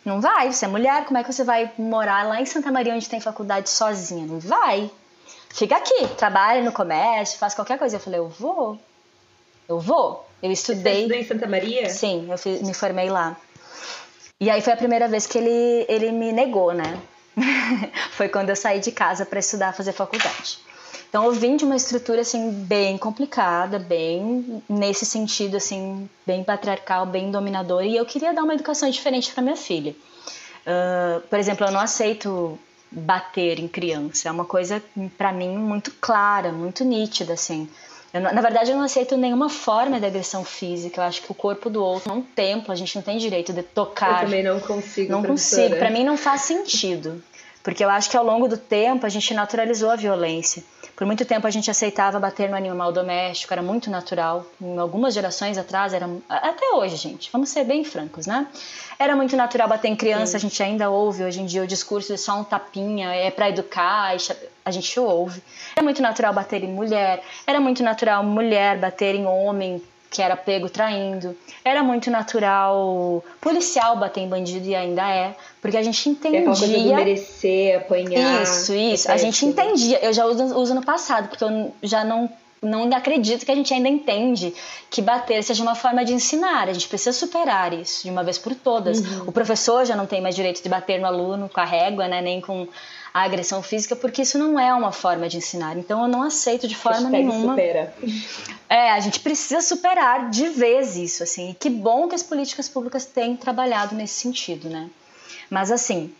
não vai, você é mulher, como é que você vai morar lá em Santa Maria onde tem faculdade sozinha? Não vai. Fica aqui, trabalha no comércio, faz qualquer coisa. Eu falei, eu vou. Eu vou. Eu estudei. Você em Santa Maria? Sim, eu fiz, me formei lá. E aí foi a primeira vez que ele, ele me negou, né? foi quando eu saí de casa para estudar, fazer faculdade. Então eu vim de uma estrutura assim bem complicada, bem nesse sentido assim, bem patriarcal, bem dominadora, e eu queria dar uma educação diferente para minha filha. Uh, por exemplo, eu não aceito bater em criança, é uma coisa para mim muito clara, muito nítida assim. Eu, na verdade, eu não aceito nenhuma forma de agressão física. Eu acho que o corpo do outro é um templo, a gente não tem direito de tocar. Eu também não consigo. Não professora. consigo. Para mim não faz sentido. Porque eu acho que ao longo do tempo a gente naturalizou a violência. Por muito tempo a gente aceitava bater no animal doméstico, era muito natural. Em algumas gerações atrás, era até hoje, gente, vamos ser bem francos, né? Era muito natural bater em criança, Sim. a gente ainda ouve hoje em dia o discurso de só um tapinha, é para educar, a gente ouve. Era muito natural bater em mulher, era muito natural mulher bater em homem, que era pego traindo. Era muito natural policial bater em bandido e ainda é, porque a gente entendia. É coisa de merecer, apanhar. Isso, isso. A gente entendia. Eu já uso, uso no passado, porque eu já não não acredito que a gente ainda entende que bater seja uma forma de ensinar. A gente precisa superar isso de uma vez por todas. Uhum. O professor já não tem mais direito de bater no aluno com a régua, né, nem com a agressão física, porque isso não é uma forma de ensinar. Então eu não aceito de forma Hashtag nenhuma. Supera. É, a gente precisa superar de vez isso, assim. E que bom que as políticas públicas têm trabalhado nesse sentido, né? Mas assim,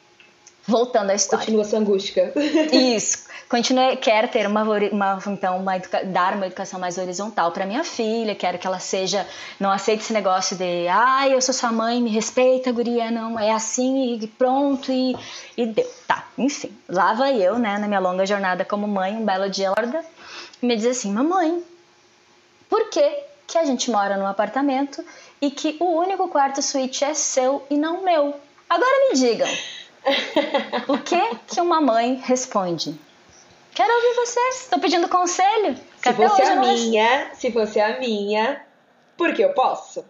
voltando à história. Continua sua angústia. Isso. Continue, quero ter uma, uma então uma dar uma educação mais horizontal para minha filha, quero que ela seja não aceite esse negócio de ai, eu sou sua mãe, me respeita, guria, não, é assim e pronto e, e deu. Tá, enfim. Lá vai eu, né, na minha longa jornada como mãe, um belo dia ela me diz assim: "Mamãe, por que que a gente mora num apartamento e que o único quarto suíte é seu e não meu?" Agora me digam, o que que uma mãe responde? Quero ouvir vocês. Estou pedindo conselho. Se fosse a minha, se fosse a minha, porque eu posso.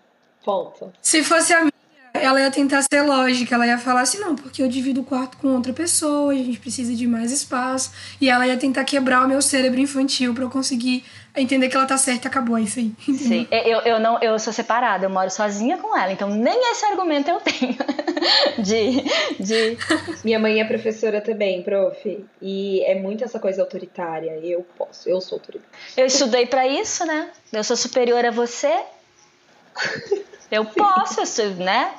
Ponto. Se fosse a minha, ela ia tentar ser lógica. Ela ia falar assim, não, porque eu divido o quarto com outra pessoa, a gente precisa de mais espaço. E ela ia tentar quebrar o meu cérebro infantil para eu conseguir entender que ela tá certa e acabou, é isso aí. Sim, eu, eu, não, eu sou separada, eu moro sozinha com ela, então nem esse argumento eu tenho. de, de. Minha mãe é professora também, prof. E é muito essa coisa autoritária. Eu posso, eu sou autoritária. Eu estudei para isso, né? Eu sou superior a você. Eu posso, eu sou, né?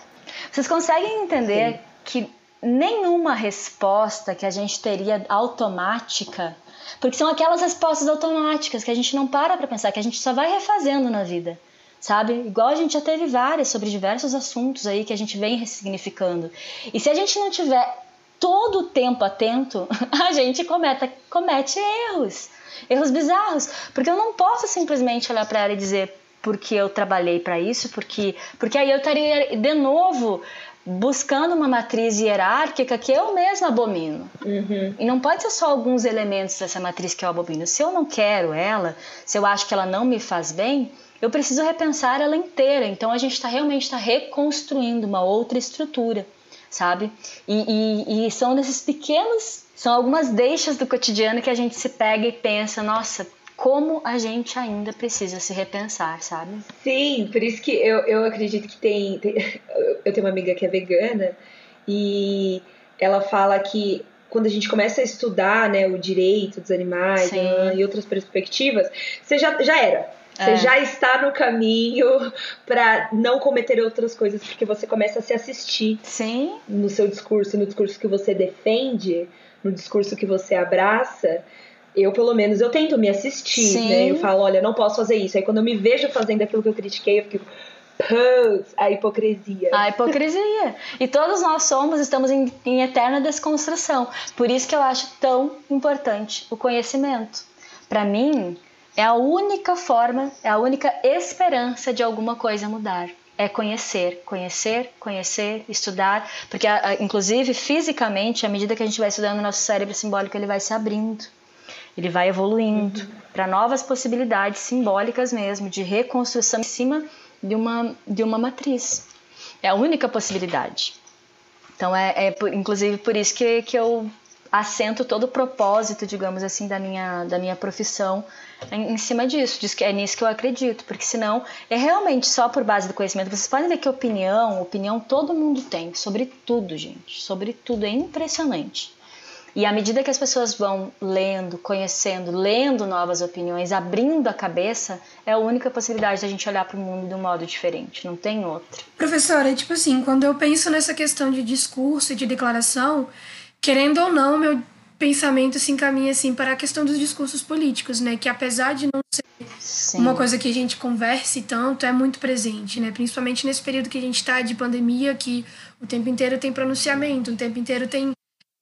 Vocês conseguem entender Sim. que nenhuma resposta que a gente teria automática porque são aquelas respostas automáticas que a gente não para para pensar, que a gente só vai refazendo na vida, sabe? Igual a gente já teve várias sobre diversos assuntos aí que a gente vem ressignificando. E se a gente não tiver todo o tempo atento, a gente cometa, comete erros, erros bizarros. Porque eu não posso simplesmente olhar para ela e dizer porque eu trabalhei para isso, porque, porque aí eu estaria de novo buscando uma matriz hierárquica que eu mesma abomino. Uhum. E não pode ser só alguns elementos dessa matriz que eu abomino. Se eu não quero ela, se eu acho que ela não me faz bem, eu preciso repensar ela inteira. Então a gente está realmente está reconstruindo uma outra estrutura sabe? E, e, e são nesses pequenos, são algumas deixas do cotidiano que a gente se pega e pensa, nossa, como a gente ainda precisa se repensar, sabe? Sim, por isso que eu, eu acredito que tem, tem Eu tenho uma amiga que é vegana e ela fala que quando a gente começa a estudar né, o direito dos animais né, e outras perspectivas, você já, já era. Você é. já está no caminho para não cometer outras coisas, porque você começa a se assistir Sim. no seu discurso, no discurso que você defende, no discurso que você abraça. Eu, pelo menos, eu tento me assistir, Sim. né? Eu falo, olha, não posso fazer isso. Aí quando eu me vejo fazendo aquilo que eu critiquei, eu fico, Putz, a hipocrisia. A hipocrisia. E todos nós somos, estamos em, em eterna desconstrução. Por isso que eu acho tão importante o conhecimento. Para mim, é a única forma, é a única esperança de alguma coisa mudar. É conhecer, conhecer, conhecer, estudar, porque inclusive fisicamente, à medida que a gente vai estudando, nosso cérebro simbólico ele vai se abrindo, ele vai evoluindo uhum. para novas possibilidades simbólicas mesmo, de reconstrução em cima de uma, de uma matriz. É a única possibilidade. Então, é, é por, inclusive por isso que, que eu assento todo o propósito, digamos assim, da minha, da minha profissão em, em, cima disso. Diz que é nisso que eu acredito, porque senão é realmente só por base do conhecimento. Vocês podem ver que opinião, opinião todo mundo tem, sobre tudo, gente. Sobre tudo, é impressionante. E à medida que as pessoas vão lendo, conhecendo, lendo novas opiniões, abrindo a cabeça, é a única possibilidade da gente olhar para o mundo de um modo diferente, não tem outra. Professora, tipo assim, quando eu penso nessa questão de discurso e de declaração, querendo ou não, meu pensamento se encaminha assim para a questão dos discursos políticos, né, que apesar de não ser Sim. uma coisa que a gente converse tanto, é muito presente, né, principalmente nesse período que a gente está de pandemia, que o tempo inteiro tem pronunciamento, o tempo inteiro tem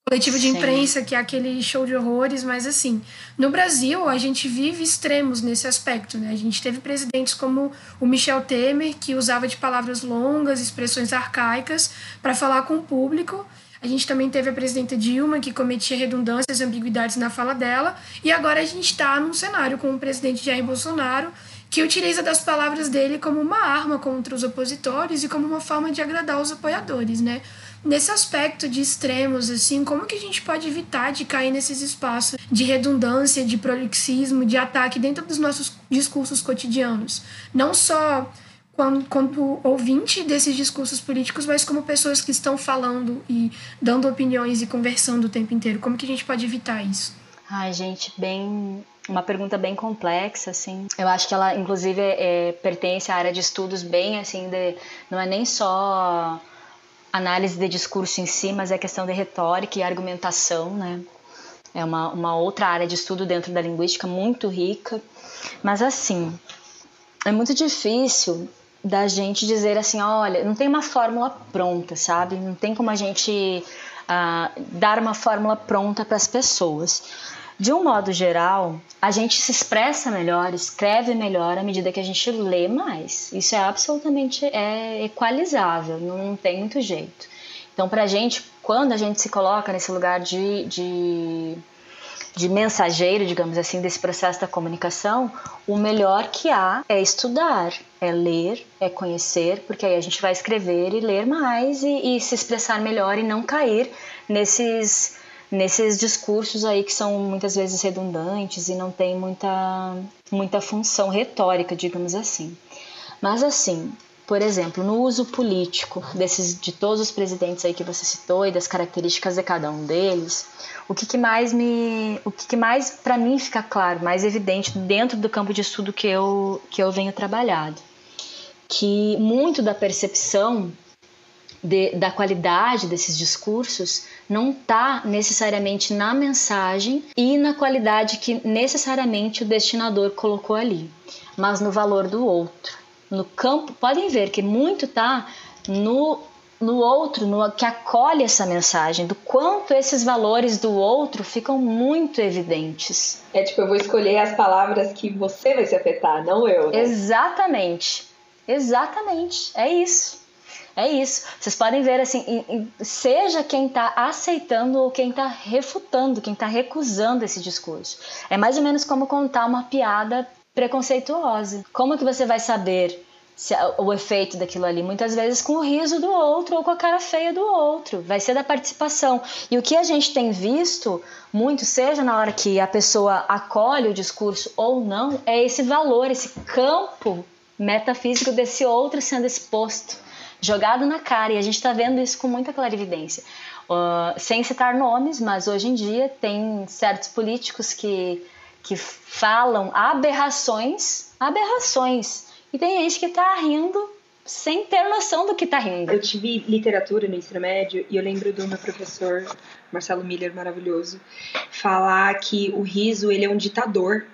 coletivo de imprensa, que é aquele show de horrores, mas assim, no Brasil a gente vive extremos nesse aspecto, né? A gente teve presidentes como o Michel Temer, que usava de palavras longas, expressões arcaicas para falar com o público. A gente também teve a presidenta Dilma, que cometia redundâncias e ambiguidades na fala dela. E agora a gente está num cenário com o presidente Jair Bolsonaro, que utiliza das palavras dele como uma arma contra os opositores e como uma forma de agradar os apoiadores, né? Nesse aspecto de extremos, assim, como que a gente pode evitar de cair nesses espaços de redundância, de prolixismo, de ataque dentro dos nossos discursos cotidianos? Não só quando, quando ouvinte desses discursos políticos, mas como pessoas que estão falando e dando opiniões e conversando o tempo inteiro. Como que a gente pode evitar isso? Ai, gente, bem uma pergunta bem complexa, assim. Eu acho que ela, inclusive, é, pertence à área de estudos bem, assim, de, não é nem só análise de discurso em si, mas é questão de retórica e argumentação, né? É uma, uma outra área de estudo dentro da linguística muito rica. Mas, assim, é muito difícil da gente dizer assim, olha, não tem uma fórmula pronta, sabe? Não tem como a gente uh, dar uma fórmula pronta para as pessoas. De um modo geral, a gente se expressa melhor, escreve melhor à medida que a gente lê mais. Isso é absolutamente é equalizável, não tem muito jeito. Então, para a gente, quando a gente se coloca nesse lugar de, de, de mensageiro, digamos assim, desse processo da comunicação, o melhor que há é estudar, é ler, é conhecer, porque aí a gente vai escrever e ler mais e, e se expressar melhor e não cair nesses nesses discursos aí que são muitas vezes redundantes e não tem muita, muita função retórica, digamos assim. Mas assim, por exemplo, no uso político desses de todos os presidentes aí que você citou e das características de cada um deles, o que, que mais me, o que, que mais para mim fica claro, mais evidente dentro do campo de estudo que eu que eu venho trabalhado, que muito da percepção de, da qualidade desses discursos não está necessariamente na mensagem e na qualidade que necessariamente o destinador colocou ali, mas no valor do outro. No campo, podem ver que muito está no no outro, no que acolhe essa mensagem, do quanto esses valores do outro ficam muito evidentes. É tipo, eu vou escolher as palavras que você vai se afetar, não eu. Né? Exatamente. Exatamente. É isso. É isso. Vocês podem ver assim, seja quem está aceitando ou quem está refutando, quem está recusando esse discurso. É mais ou menos como contar uma piada preconceituosa. Como que você vai saber o efeito daquilo ali. Muitas vezes com o riso do outro ou com a cara feia do outro. Vai ser da participação. E o que a gente tem visto muito, seja na hora que a pessoa acolhe o discurso ou não, é esse valor, esse campo metafísico desse outro sendo exposto, jogado na cara. E a gente está vendo isso com muita clarividência. Uh, sem citar nomes, mas hoje em dia tem certos políticos que, que falam aberrações, aberrações e tem gente que tá rindo sem ter noção do que tá rindo. Eu tive literatura no ensino médio e eu lembro do meu professor, Marcelo Miller, maravilhoso, falar que o riso ele é um ditador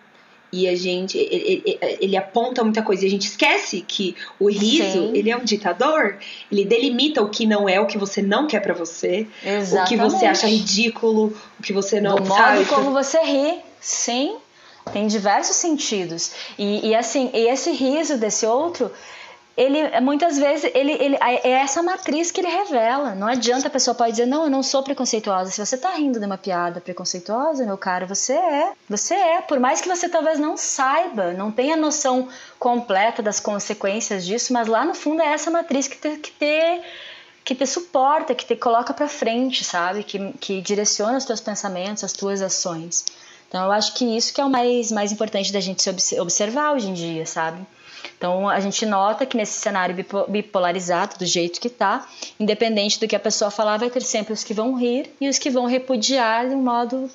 e a gente ele, ele, aponta muita coisa e a gente esquece que o riso Sim. ele é um ditador ele delimita o que não é o que você não quer para você Exatamente. o que você acha ridículo o que você não Do sabe modo como você ri sim tem diversos sentidos. E, e assim, e esse riso desse outro, ele muitas vezes ele, ele é essa matriz que ele revela. Não adianta a pessoa pode dizer não, eu não sou preconceituosa. Se você tá rindo de uma piada preconceituosa, meu caro, você é. Você é. Por mais que você talvez não saiba, não tenha noção completa das consequências disso, mas lá no fundo é essa matriz que te, que te, que te suporta, que te coloca para frente, sabe? Que, que direciona os teus pensamentos, as tuas ações. Então eu acho que isso que é o mais, mais importante da gente se observar hoje em dia, sabe? Então a gente nota que nesse cenário bipolarizado, do jeito que tá, independente do que a pessoa falar, vai ter sempre os que vão rir e os que vão repudiar de um modo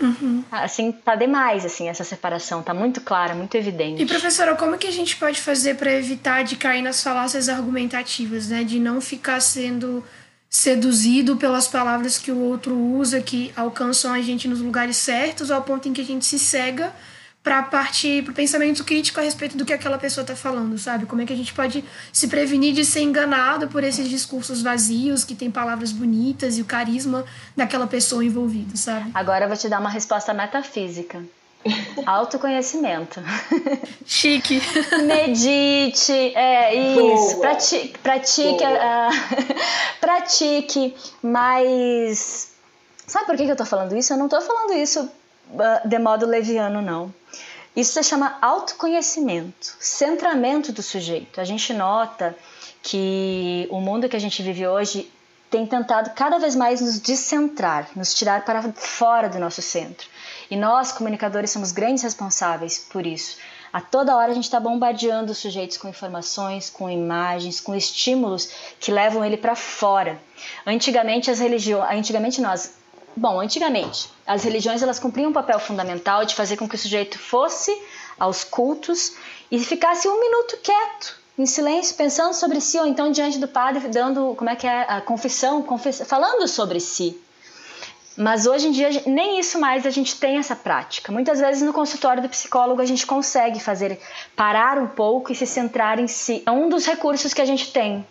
Uhum. Assim, tá demais, assim, essa separação, tá muito clara, muito evidente. E professora, como que a gente pode fazer para evitar de cair nas falácias argumentativas, né? De não ficar sendo seduzido pelas palavras que o outro usa, que alcançam a gente nos lugares certos, ao ponto em que a gente se cega para partir para o pensamento crítico a respeito do que aquela pessoa está falando, sabe? Como é que a gente pode se prevenir de ser enganado por esses discursos vazios que tem palavras bonitas e o carisma daquela pessoa envolvida, sabe? Agora eu vou te dar uma resposta metafísica. Autoconhecimento. Chique. Medite, é isso. Pratique, pratique, uh, pratique, mas sabe por que eu tô falando isso? Eu não tô falando isso de modo leviano, não. Isso se chama autoconhecimento, centramento do sujeito. A gente nota que o mundo que a gente vive hoje tem tentado cada vez mais nos descentrar, nos tirar para fora do nosso centro. E nós, comunicadores, somos grandes responsáveis por isso. A toda hora a gente está bombardeando os sujeitos com informações, com imagens, com estímulos que levam ele para fora. Antigamente as religiões, antigamente nós, bom, antigamente as religiões elas cumpriam um papel fundamental de fazer com que o sujeito fosse aos cultos e ficasse um minuto quieto, em silêncio, pensando sobre si, ou então diante do padre, dando, como é que é, a confissão, confess... falando sobre si. Mas hoje em dia nem isso mais a gente tem essa prática. Muitas vezes no consultório do psicólogo a gente consegue fazer parar um pouco e se centrar em si. É um dos recursos que a gente tem.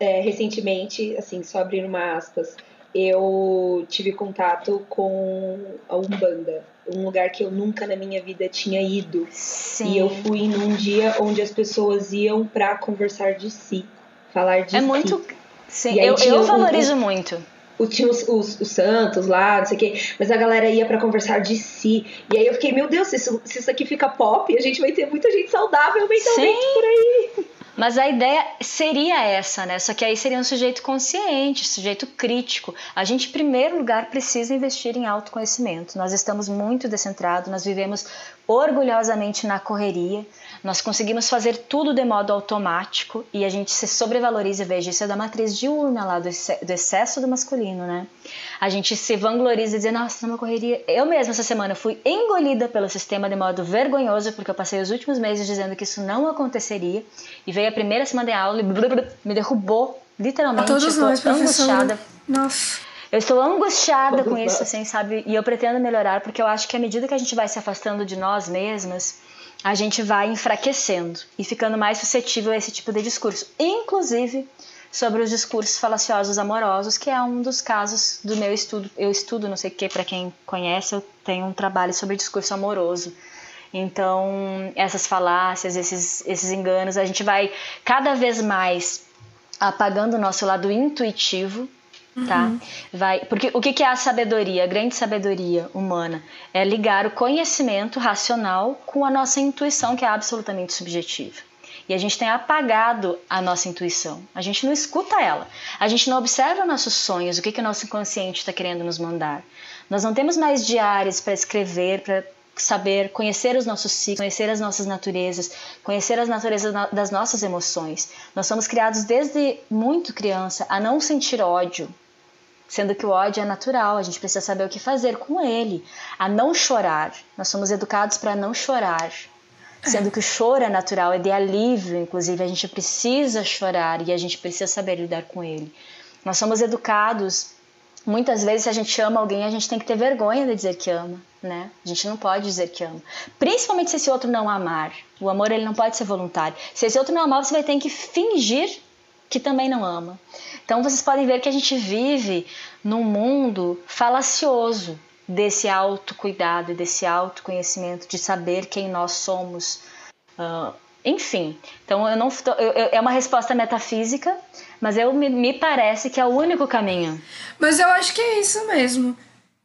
É, recentemente, assim, só abrindo uma aspas, eu tive contato com a Umbanda, um lugar que eu nunca na minha vida tinha ido. Sim. E eu fui num dia onde as pessoas iam para conversar de si, falar de é si. É muito. Sim, eu, eu valorizo um, muito tinha os, os, os, santos lá, não sei o quê, mas a galera ia para conversar de si. E aí eu fiquei, meu Deus, se isso, se isso aqui fica pop, a gente vai ter muita gente saudável mentalmente Sim. por aí. Mas a ideia seria essa, né? Só que aí seria um sujeito consciente, sujeito crítico. A gente, em primeiro lugar, precisa investir em autoconhecimento. Nós estamos muito descentrados, nós vivemos orgulhosamente na correria. Nós conseguimos fazer tudo de modo automático e a gente se sobrevaloriza, veja, isso é da matriz diurna lá, do, excesso do masculino, né? A gente se vangloriza e diz, nossa, uma correria. Eu mesma essa semana fui engolida pelo sistema de modo vergonhoso, porque eu passei os últimos meses dizendo que isso não aconteceria e veio a primeira semana de aula e me derrubou, literalmente. A todos nós, angustiada. Nossa. Eu estou angustiada com isso, assim, sabe? E eu pretendo melhorar, porque eu acho que à medida que a gente vai se afastando de nós mesmas, a gente vai enfraquecendo e ficando mais suscetível a esse tipo de discurso, inclusive sobre os discursos falaciosos amorosos, que é um dos casos do meu estudo. Eu estudo, não sei o que, para quem conhece, eu tenho um trabalho sobre discurso amoroso. Então, essas falácias, esses, esses enganos, a gente vai cada vez mais apagando o nosso lado intuitivo tá? Uhum. Vai, porque o que é a sabedoria, a grande sabedoria humana? É ligar o conhecimento racional com a nossa intuição, que é absolutamente subjetiva. E a gente tem apagado a nossa intuição. A gente não escuta ela. A gente não observa nossos sonhos, o que, que o nosso inconsciente está querendo nos mandar. Nós não temos mais diários para escrever, para saber conhecer os nossos ciclos, conhecer as nossas naturezas, conhecer as naturezas das nossas emoções. Nós somos criados desde muito criança a não sentir ódio, sendo que o ódio é natural, a gente precisa saber o que fazer com ele, a não chorar. Nós somos educados para não chorar, sendo que o choro é natural, é de alívio, inclusive a gente precisa chorar e a gente precisa saber lidar com ele. Nós somos educados, muitas vezes se a gente ama alguém, a gente tem que ter vergonha de dizer que ama, né? A gente não pode dizer que ama, principalmente se esse outro não amar. O amor ele não pode ser voluntário. Se esse outro não amar, você vai ter que fingir que também não ama. Então vocês podem ver que a gente vive num mundo falacioso desse autocuidado e desse autoconhecimento, de saber quem nós somos. Uh, enfim, então eu não eu, eu, é uma resposta metafísica, mas eu me, me parece que é o único caminho. Mas eu acho que é isso mesmo.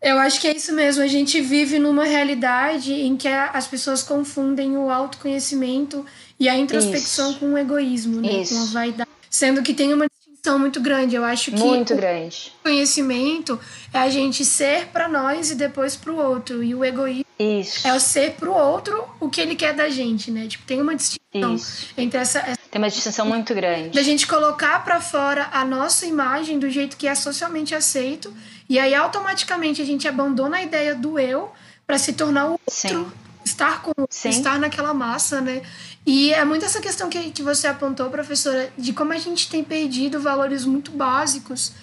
Eu acho que é isso mesmo. A gente vive numa realidade em que as pessoas confundem o autoconhecimento e a introspecção isso. com o egoísmo, né? Isso. Com a vaidade. Sendo que tem uma muito grande. Eu acho que muito grande. O conhecimento é a gente ser para nós e depois para o outro. E o egoísmo Isso. é o ser para o outro o que ele quer da gente, né? Tipo, tem uma distinção Isso. entre essa, essa tem uma distinção muito grande. Da gente colocar para fora a nossa imagem do jeito que é socialmente aceito e aí automaticamente a gente abandona a ideia do eu para se tornar o outro. Sim. Estar com Sim. estar naquela massa, né? E é muito essa questão que, que você apontou, professora, de como a gente tem perdido valores muito básicos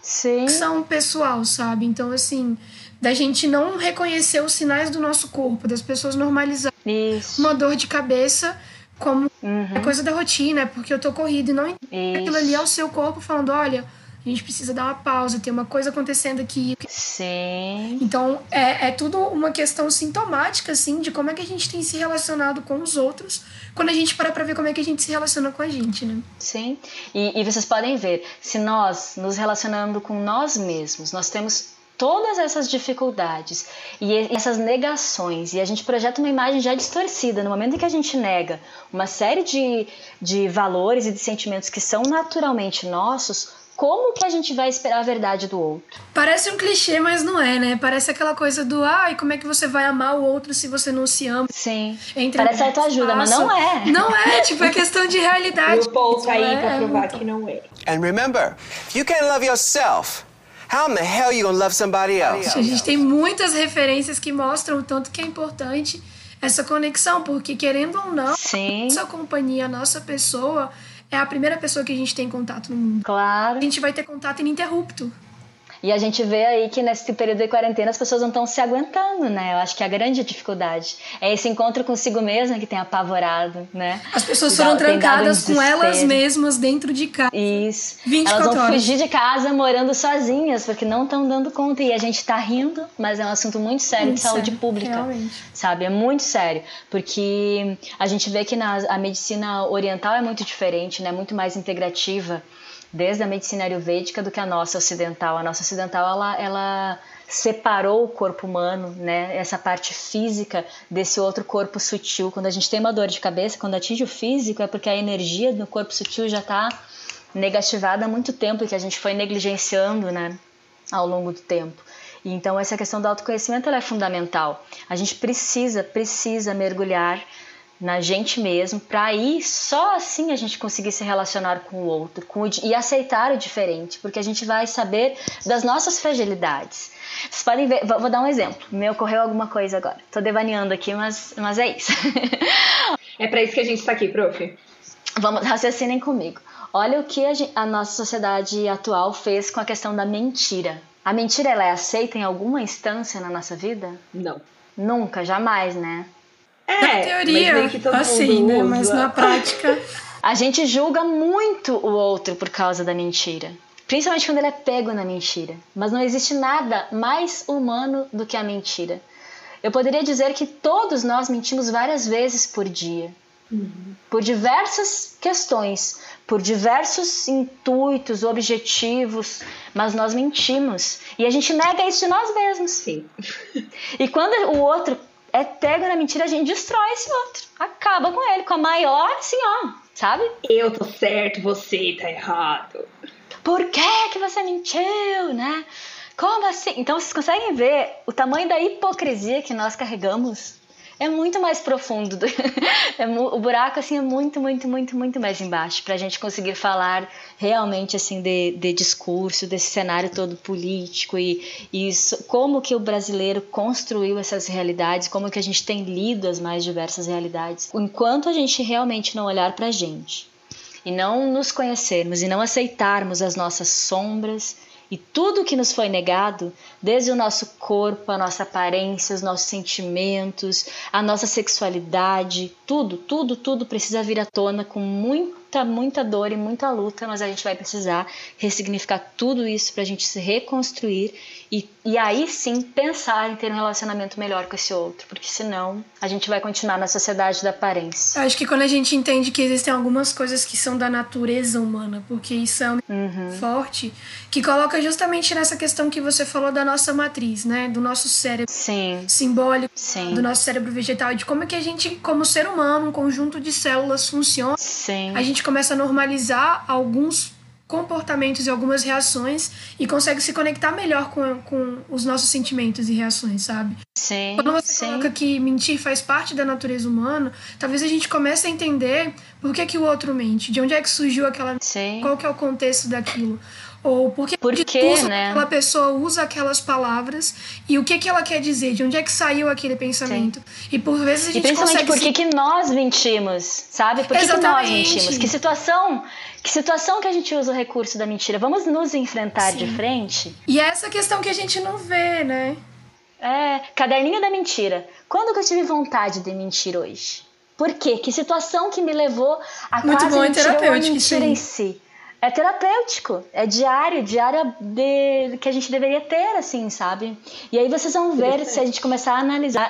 Sim. que são pessoal, sabe? Então, assim, da gente não reconhecer os sinais do nosso corpo, das pessoas normalizarem Isso. uma dor de cabeça como uhum. coisa da rotina, porque eu tô corrida e não aquilo ali é o seu corpo falando, olha, a gente precisa dar uma pausa, tem uma coisa acontecendo aqui. Sim. Então, é, é tudo uma questão sintomática, assim, de como é que a gente tem se relacionado com os outros quando a gente para pra ver como é que a gente se relaciona com a gente, né? Sim. E, e vocês podem ver, se nós nos relacionando com nós mesmos, nós temos todas essas dificuldades e essas negações, e a gente projeta uma imagem já distorcida, no momento em que a gente nega uma série de, de valores e de sentimentos que são naturalmente nossos, como que a gente vai esperar a verdade do outro? Parece um clichê, mas não é, né? Parece aquela coisa do, ai, como é que você vai amar o outro se você não se ama? Sim. Entre Parece autoajuda, mas não é. Não é, tipo, é questão de realidade. O Paul tá aí é, pra provar é que não é. And remember, if you can't love yourself, How in the hell are you gonna love somebody else? A gente tem muitas referências que mostram o tanto que é importante essa conexão, porque querendo ou não, Sim. nossa companhia, a nossa pessoa é a primeira pessoa que a gente tem contato no mundo. Claro. A gente vai ter contato ininterrupto. E a gente vê aí que nesse período de quarentena as pessoas não estão se aguentando, né? Eu acho que é a grande dificuldade é esse encontro consigo mesma que tem apavorado, né? As pessoas foram trancadas com elas mesmas dentro de casa. Isso. 24 elas vão horas. fugir de casa morando sozinhas porque não estão dando conta e a gente tá rindo, mas é um assunto muito sério Muito de saúde sério, pública, realmente. sabe? É muito sério, porque a gente vê que na, a medicina oriental é muito diferente, né? Muito mais integrativa desde a medicina ayurvédica do que a nossa ocidental. A nossa ocidental ela, ela separou o corpo humano, né, essa parte física desse outro corpo sutil. Quando a gente tem uma dor de cabeça, quando atinge o físico, é porque a energia do corpo sutil já está negativada há muito tempo e que a gente foi negligenciando, né, ao longo do tempo. Então essa questão do autoconhecimento é fundamental. A gente precisa, precisa mergulhar na gente mesmo, para aí só assim a gente conseguir se relacionar com o outro com o, e aceitar o diferente, porque a gente vai saber das nossas fragilidades. Vocês podem ver, vou, vou dar um exemplo. Me ocorreu alguma coisa agora. Tô devaneando aqui, mas, mas é isso. é para isso que a gente está aqui, prof. Vamos, raciocinem comigo. Olha o que a, gente, a nossa sociedade atual fez com a questão da mentira. A mentira ela é aceita em alguma instância na nossa vida? Não. Nunca, jamais, né? É, na teoria, assim, né? Mas na prática. A gente julga muito o outro por causa da mentira. Principalmente quando ele é pego na mentira. Mas não existe nada mais humano do que a mentira. Eu poderia dizer que todos nós mentimos várias vezes por dia. Uhum. Por diversas questões, por diversos intuitos, objetivos, mas nós mentimos. E a gente nega isso de nós mesmos. Sim. E quando o outro é pego na mentira, a gente destrói esse outro. Acaba com ele, com a maior, assim, ó, sabe? Eu tô certo, você tá errado. Por que que você mentiu, né? Como assim? Então vocês conseguem ver o tamanho da hipocrisia que nós carregamos? É muito mais profundo. Do... é, o buraco assim é muito, muito, muito, muito mais embaixo para a gente conseguir falar realmente assim de, de discurso, desse cenário todo político e, e isso, como que o brasileiro construiu essas realidades, como que a gente tem lido as mais diversas realidades. Enquanto a gente realmente não olhar para a gente e não nos conhecermos e não aceitarmos as nossas sombras e tudo que nos foi negado, desde o nosso corpo, a nossa aparência, os nossos sentimentos, a nossa sexualidade, tudo, tudo, tudo precisa vir à tona com muita, muita dor e muita luta, mas a gente vai precisar ressignificar tudo isso para a gente se reconstruir e, e aí sim pensar em ter um relacionamento melhor com esse outro, porque senão a gente vai continuar na sociedade da aparência. Acho que quando a gente entende que existem algumas coisas que são da natureza humana, porque isso é um uhum. forte, que coloca justamente nessa questão que você falou da nossa matriz, né? Do nosso cérebro sim. simbólico, sim. do nosso cérebro vegetal, de como é que a gente, como ser humano, um conjunto de células funciona. Sim. A gente começa a normalizar alguns comportamentos e algumas reações e consegue se conectar melhor com, com os nossos sentimentos e reações, sabe? Sim. Quando você sim. coloca que mentir faz parte da natureza humana, talvez a gente comece a entender por que, que o outro mente, de onde é que surgiu aquela. Sim. Qual que é o contexto daquilo. Ou por que, por que né? aquela pessoa usa aquelas palavras e o que, que ela quer dizer, de onde é que saiu aquele pensamento. Sim. E por vezes a gente E principalmente consegue por que, que nós mentimos, sabe? Por que, que nós mentimos? Que situação, que situação que a gente usa o recurso da mentira? Vamos nos enfrentar Sim. de frente? E é essa questão que a gente não vê, né? É, caderninho da mentira. Quando que eu tive vontade de mentir hoje? Por quê? Que situação que me levou a Muito quase bom, mentir é ou a mentira em si? É terapêutico, é diário, diário de, que a gente deveria ter, assim, sabe? E aí vocês vão ver se a gente começar a analisar.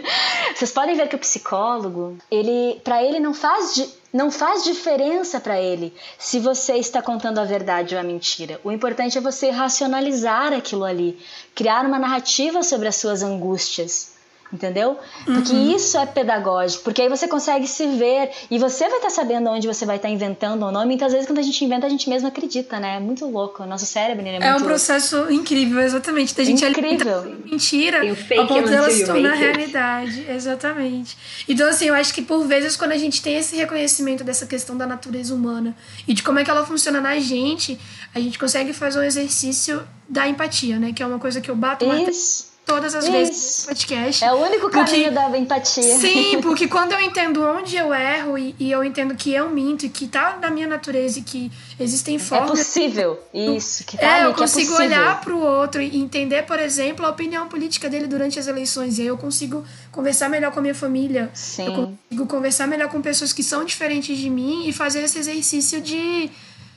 vocês podem ver que o psicólogo, ele, para ele não faz não faz diferença para ele se você está contando a verdade ou a mentira. O importante é você racionalizar aquilo ali, criar uma narrativa sobre as suas angústias entendeu? Porque uhum. isso é pedagógico, porque aí você consegue se ver e você vai estar tá sabendo onde você vai estar tá inventando ou não. E muitas vezes quando a gente inventa, a gente mesmo acredita, né? É muito louco. O nosso cérebro é, é um processo louco. incrível, exatamente. Da gente incrível. mentira a ponto dela se tornar realidade. Exatamente. Então, assim, eu acho que por vezes quando a gente tem esse reconhecimento dessa questão da natureza humana e de como é que ela funciona na gente, a gente consegue fazer um exercício da empatia, né? Que é uma coisa que eu bato Isso todas as Isso. vezes no podcast. É o único caminho porque, da empatia. Sim, porque quando eu entendo onde eu erro e, e, eu entendo que eu minto e que tá na minha natureza e que existem formas. É possível, isso. Que tá é, ali, eu consigo é olhar pro outro e entender, por exemplo, a opinião política dele durante as eleições. E aí eu consigo conversar melhor com a minha família. Sim. Eu consigo conversar melhor com pessoas que são diferentes de mim e fazer esse exercício de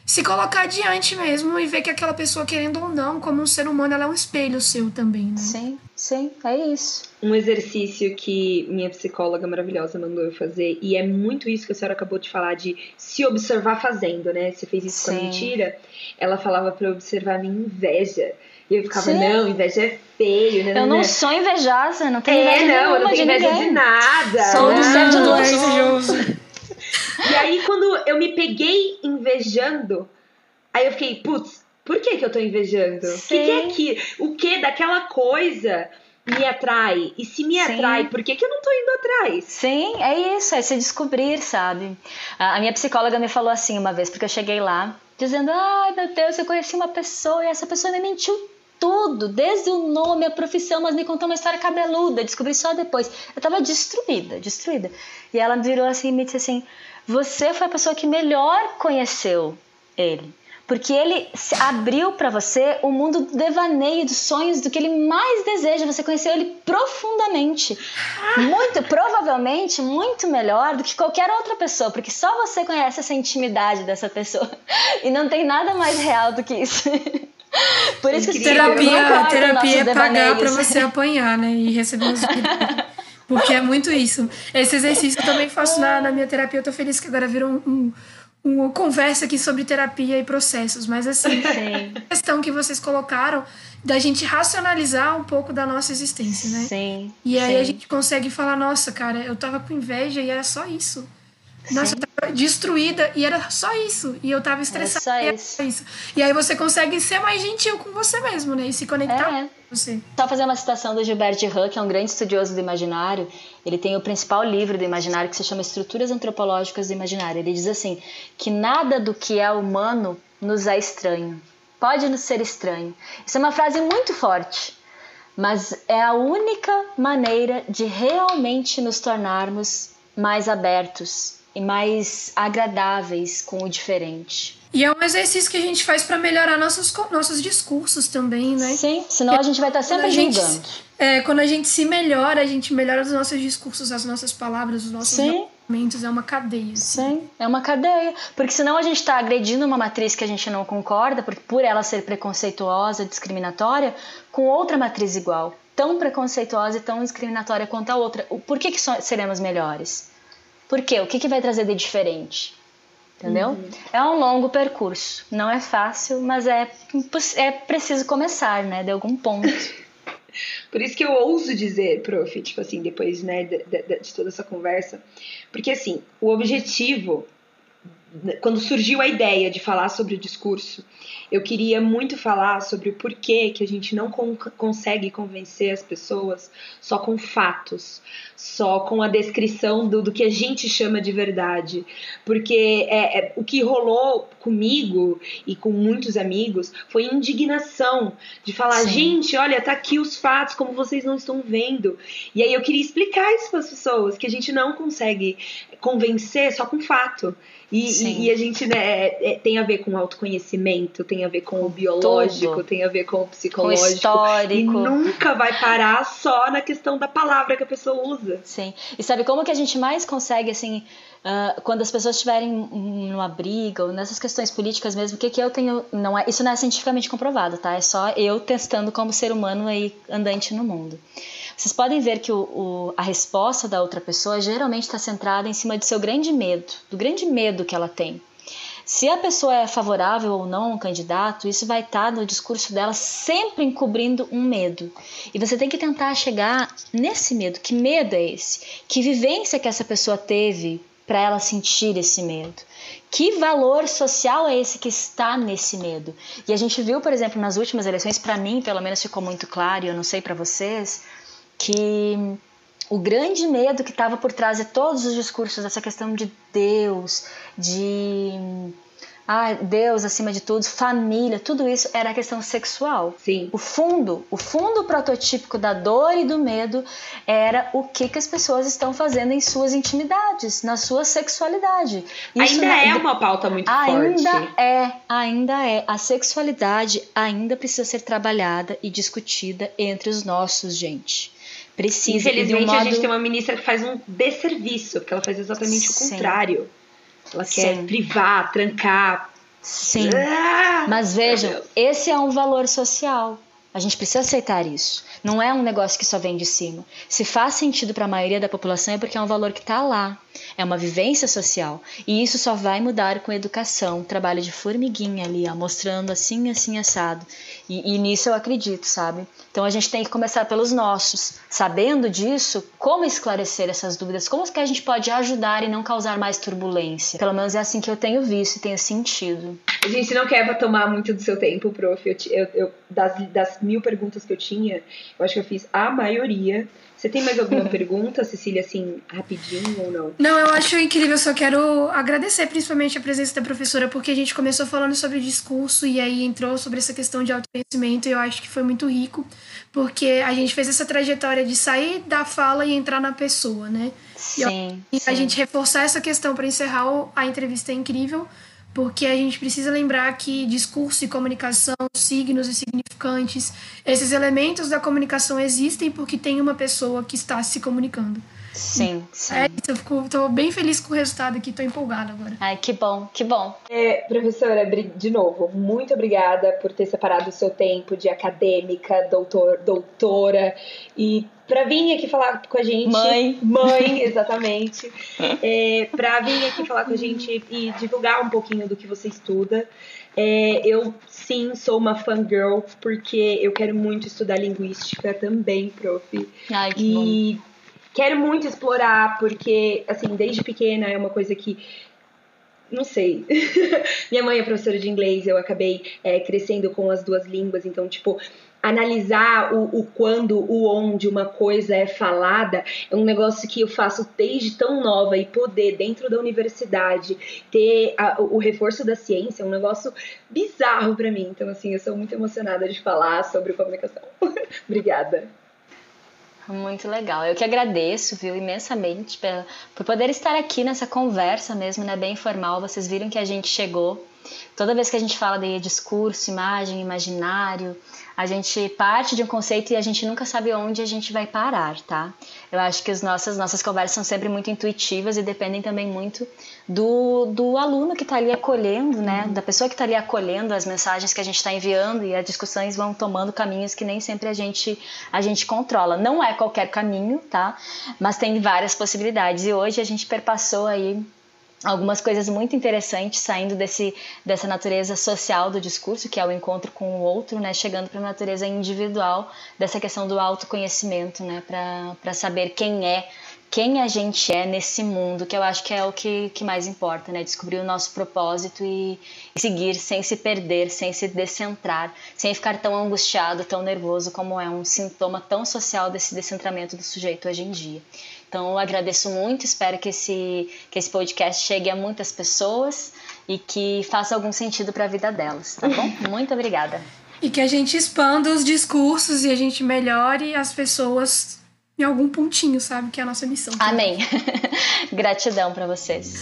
se colocar diante mesmo e ver que aquela pessoa, querendo ou não, como um ser humano, ela é um espelho seu também, né? Sim, sim, é isso. Um exercício que minha psicóloga maravilhosa mandou eu fazer, e é muito isso que a senhora acabou de falar, de se observar fazendo, né? Você fez isso sim. com a mentira. Ela falava para observar a minha inveja. E eu ficava, Sim. não, inveja é feio, né? Eu não sou invejosa, não tenho é, inveja não, eu não tenho inveja de, de nada. Sou do céu de luz. E aí, quando eu me peguei invejando, aí eu fiquei, putz, por que, que eu tô invejando? O que, que, é aqui? O que daquela coisa me atrai? E se me Sim. atrai, por que, que eu não tô indo atrás? Sim, é isso, é se descobrir, sabe? A minha psicóloga me falou assim uma vez, porque eu cheguei lá dizendo: ai meu Deus, eu conheci uma pessoa e essa pessoa me mentiu tudo, desde o nome, a profissão, mas me contou uma história cabeluda, descobri só depois. Eu tava destruída, destruída. E ela virou assim e me disse assim: você foi a pessoa que melhor conheceu ele. Porque ele abriu para você o mundo do devaneio, dos sonhos, do que ele mais deseja. Você conheceu ele profundamente. Muito, provavelmente, muito melhor do que qualquer outra pessoa. Porque só você conhece essa intimidade dessa pessoa. E não tem nada mais real do que isso. Por isso que terapia, terapia é pagar para você apanhar, né? E receber os Porque é muito isso. Esse exercício eu também faço na, na minha terapia. Eu tô feliz que agora virou um, um, uma conversa aqui sobre terapia e processos. Mas assim, Sim. a questão que vocês colocaram da gente racionalizar um pouco da nossa existência, né? Sim. E aí sim. a gente consegue falar, nossa, cara, eu tava com inveja e era só isso. Nossa, eu tava destruída e era só isso. E eu tava estressada. Só isso. isso. E aí você consegue ser mais gentil com você mesmo, né? E se conectar É. com você. Só fazer uma citação do Gilbert Huck, que é um grande estudioso do imaginário. Ele tem o principal livro do imaginário que se chama Estruturas Antropológicas do Imaginário. Ele diz assim: que nada do que é humano nos é estranho. Pode nos ser estranho. Isso é uma frase muito forte, mas é a única maneira de realmente nos tornarmos mais abertos e mais agradáveis com o diferente. E é um exercício que a gente faz pra melhorar nossos, nossos discursos também, né? Sim, senão a gente vai estar Quando sempre gente, julgando. é, quando a gente se melhora, a gente melhora os nossos discursos, as nossas palavras, os nossos Sim. argumentos. É uma cadeia. assim. Sim, é uma cadeia. Porque senão a gente está agredindo uma matriz que a gente não concorda, por, por ela ser preconceituosa, discriminatória, com outra matriz igual, tão preconceituosa e tão discriminatória quanto a outra. Por que, que seremos melhores? Por quê? O que, que vai trazer de diferente? Entendeu? É um longo percurso. Não é fácil, mas é, é preciso começar, né? De algum ponto. Por isso que eu ouso dizer, prof, tipo assim, depois, né, de, de- de toda essa conversa, porque assim, o objetivo, quando surgiu a ideia de falar sobre o discurso, eu queria muito falar sobre o porquê que a gente não con- consegue convencer as pessoas só com fatos, só com a descrição do, do que a gente chama de verdade. Porque é, é, o que rolou comigo e com muitos amigos foi indignação de falar, Sim. gente, olha, tá aqui os fatos, como vocês não estão vendo. E aí eu queria explicar isso para as pessoas, que a gente não consegue convencer só com fato. E, e, e a gente né, é- é- tem a ver com autoconhecimento, tem a ver com o biológico, tudo. tem a ver com o Com o psicológico. E histórico. nunca vai parar só na questão da palavra que a pessoa usa. Sim. E sabe como que a gente mais consegue, assim, ah, quando as pessoas estiverem numa briga ou nessas questões políticas mesmo, o que, que eu tenho. Não é, isso não é cientificamente comprovado, tá? É só eu testando como ser humano aí andante no mundo. Vocês podem ver que o, o- a resposta da outra pessoa geralmente está centrada em cima do seu grande medo, do grande medo que ela tem. Se a pessoa é favorável ou não a um candidato, isso vai estar no discurso dela sempre encobrindo um medo. E você tem que tentar chegar nesse medo. Que medo é esse? Que vivência que essa pessoa teve para ela sentir esse medo? Que valor social é esse que está nesse medo? E a gente viu, por exemplo, nas últimas eleições, para mim, pelo menos ficou muito claro, e eu não sei para vocês, que o grande medo que estava por trás de todos os discursos dessa questão de Deus, de ah, Deus acima de tudo, família, tudo isso era a questão sexual. Sim. O fundo, o fundo prototípico da dor e do medo era o que, que as pessoas estão fazendo em suas intimidades, na sua sexualidade. Isso ainda na- é uma pauta muito Ainda forte. é, ainda é. A sexualidade ainda precisa ser trabalhada e discutida entre os nossos, gente. Precisa. e de um Infelizmente, a modo... gente tem uma ministra que faz um desserviço, porque ela faz exatamente Sim. o contrário. Ela quer Sim. privar, trancar. Sim. Ah! Mas vejam, esse é um valor social. A gente precisa aceitar isso. Não é um negócio que só vem de cima. Se faz sentido para a maioria da população é porque é um valor que está lá. É uma vivência social. E isso só vai mudar com educação, trabalho de formiguinha ali, ó, mostrando assim, assim, assado. E, e nisso eu acredito, sabe? Então a gente tem que começar pelos nossos. Sabendo disso, como esclarecer essas dúvidas? Como que a gente pode ajudar e não causar mais turbulência? Pelo menos é assim que eu tenho visto e tenho sentido. A gente não quer tomar muito do seu tempo, prof. Eu, eu- das, das mil perguntas que eu tinha, eu acho que eu fiz a maioria. Você tem mais alguma pergunta, Cecília, assim, rapidinho ou não? Não, eu acho incrível, só quero agradecer principalmente a presença da professora, porque a gente começou falando sobre discurso e aí entrou sobre essa questão de autoconhecimento e eu acho que foi muito rico, porque a gente fez essa trajetória de sair da fala e entrar na pessoa, né? E Sim. E sim. a gente reforçar essa questão para encerrar a entrevista é incrível, porque a gente precisa lembrar que discurso e comunicação, signos e significantes, esses elementos da comunicação existem porque tem uma pessoa que está se comunicando. Sim, sim. É isso, eu fico, tô bem feliz com o resultado aqui, tô empolgada agora. Ai, que bom, que bom. É, professora, de novo, muito obrigada por ter separado o seu tempo de acadêmica, doutor, doutora e para vir aqui falar com a gente. Mãe. Mãe, exatamente. é, para vir aqui falar com a gente e divulgar um pouquinho do que você estuda. É, eu sim sou uma fangirl porque eu quero muito estudar linguística também, prof. Ai, que bom. Quero muito explorar, porque, assim, desde pequena é uma coisa que não sei. Minha mãe é professora de inglês, eu acabei é, crescendo com as duas línguas, então, tipo, analisar o, o, quando, o onde uma coisa é falada é um negócio que eu faço desde tão nova e poder, dentro da universidade, ter a, o reforço da ciência é um negócio bizarro para mim. Então, assim, eu sou muito emocionada de falar sobre comunicação. Obrigada. Muito legal. Eu que agradeço, viu, imensamente por poder estar aqui nessa conversa mesmo, né, bem informal. Vocês viram que a gente chegou. Toda vez que a gente fala de discurso, imagem, imaginário, a gente parte de um conceito e a gente nunca sabe onde a gente vai parar, tá? Eu acho que as nossas, nossas conversas são sempre muito intuitivas e dependem também muito do, do aluno que está ali acolhendo, né? Uhum. Da pessoa que está ali acolhendo as mensagens que a gente está enviando e as discussões vão tomando caminhos que nem sempre a gente, a gente controla. Não é qualquer caminho, tá? Mas tem várias possibilidades e hoje a gente perpassou aí algumas coisas muito interessantes saindo desse, dessa natureza social do discurso, que é o encontro com o outro, né, chegando para a natureza individual dessa questão do autoconhecimento, né, para saber quem é, quem a gente é nesse mundo, que eu acho que é o que, que mais importa, né, descobrir o nosso propósito e, e seguir sem se perder, sem se descentrar, sem ficar tão angustiado, tão nervoso, como é um sintoma tão social desse descentramento do sujeito hoje em dia. Então, eu agradeço muito, espero que esse, que esse podcast chegue a muitas pessoas e que faça algum sentido para a vida delas, tá bom? Muito obrigada. E que a gente expanda os discursos e a gente melhore as pessoas em algum pontinho, sabe? Que é a nossa missão. Amém. Gratidão para vocês.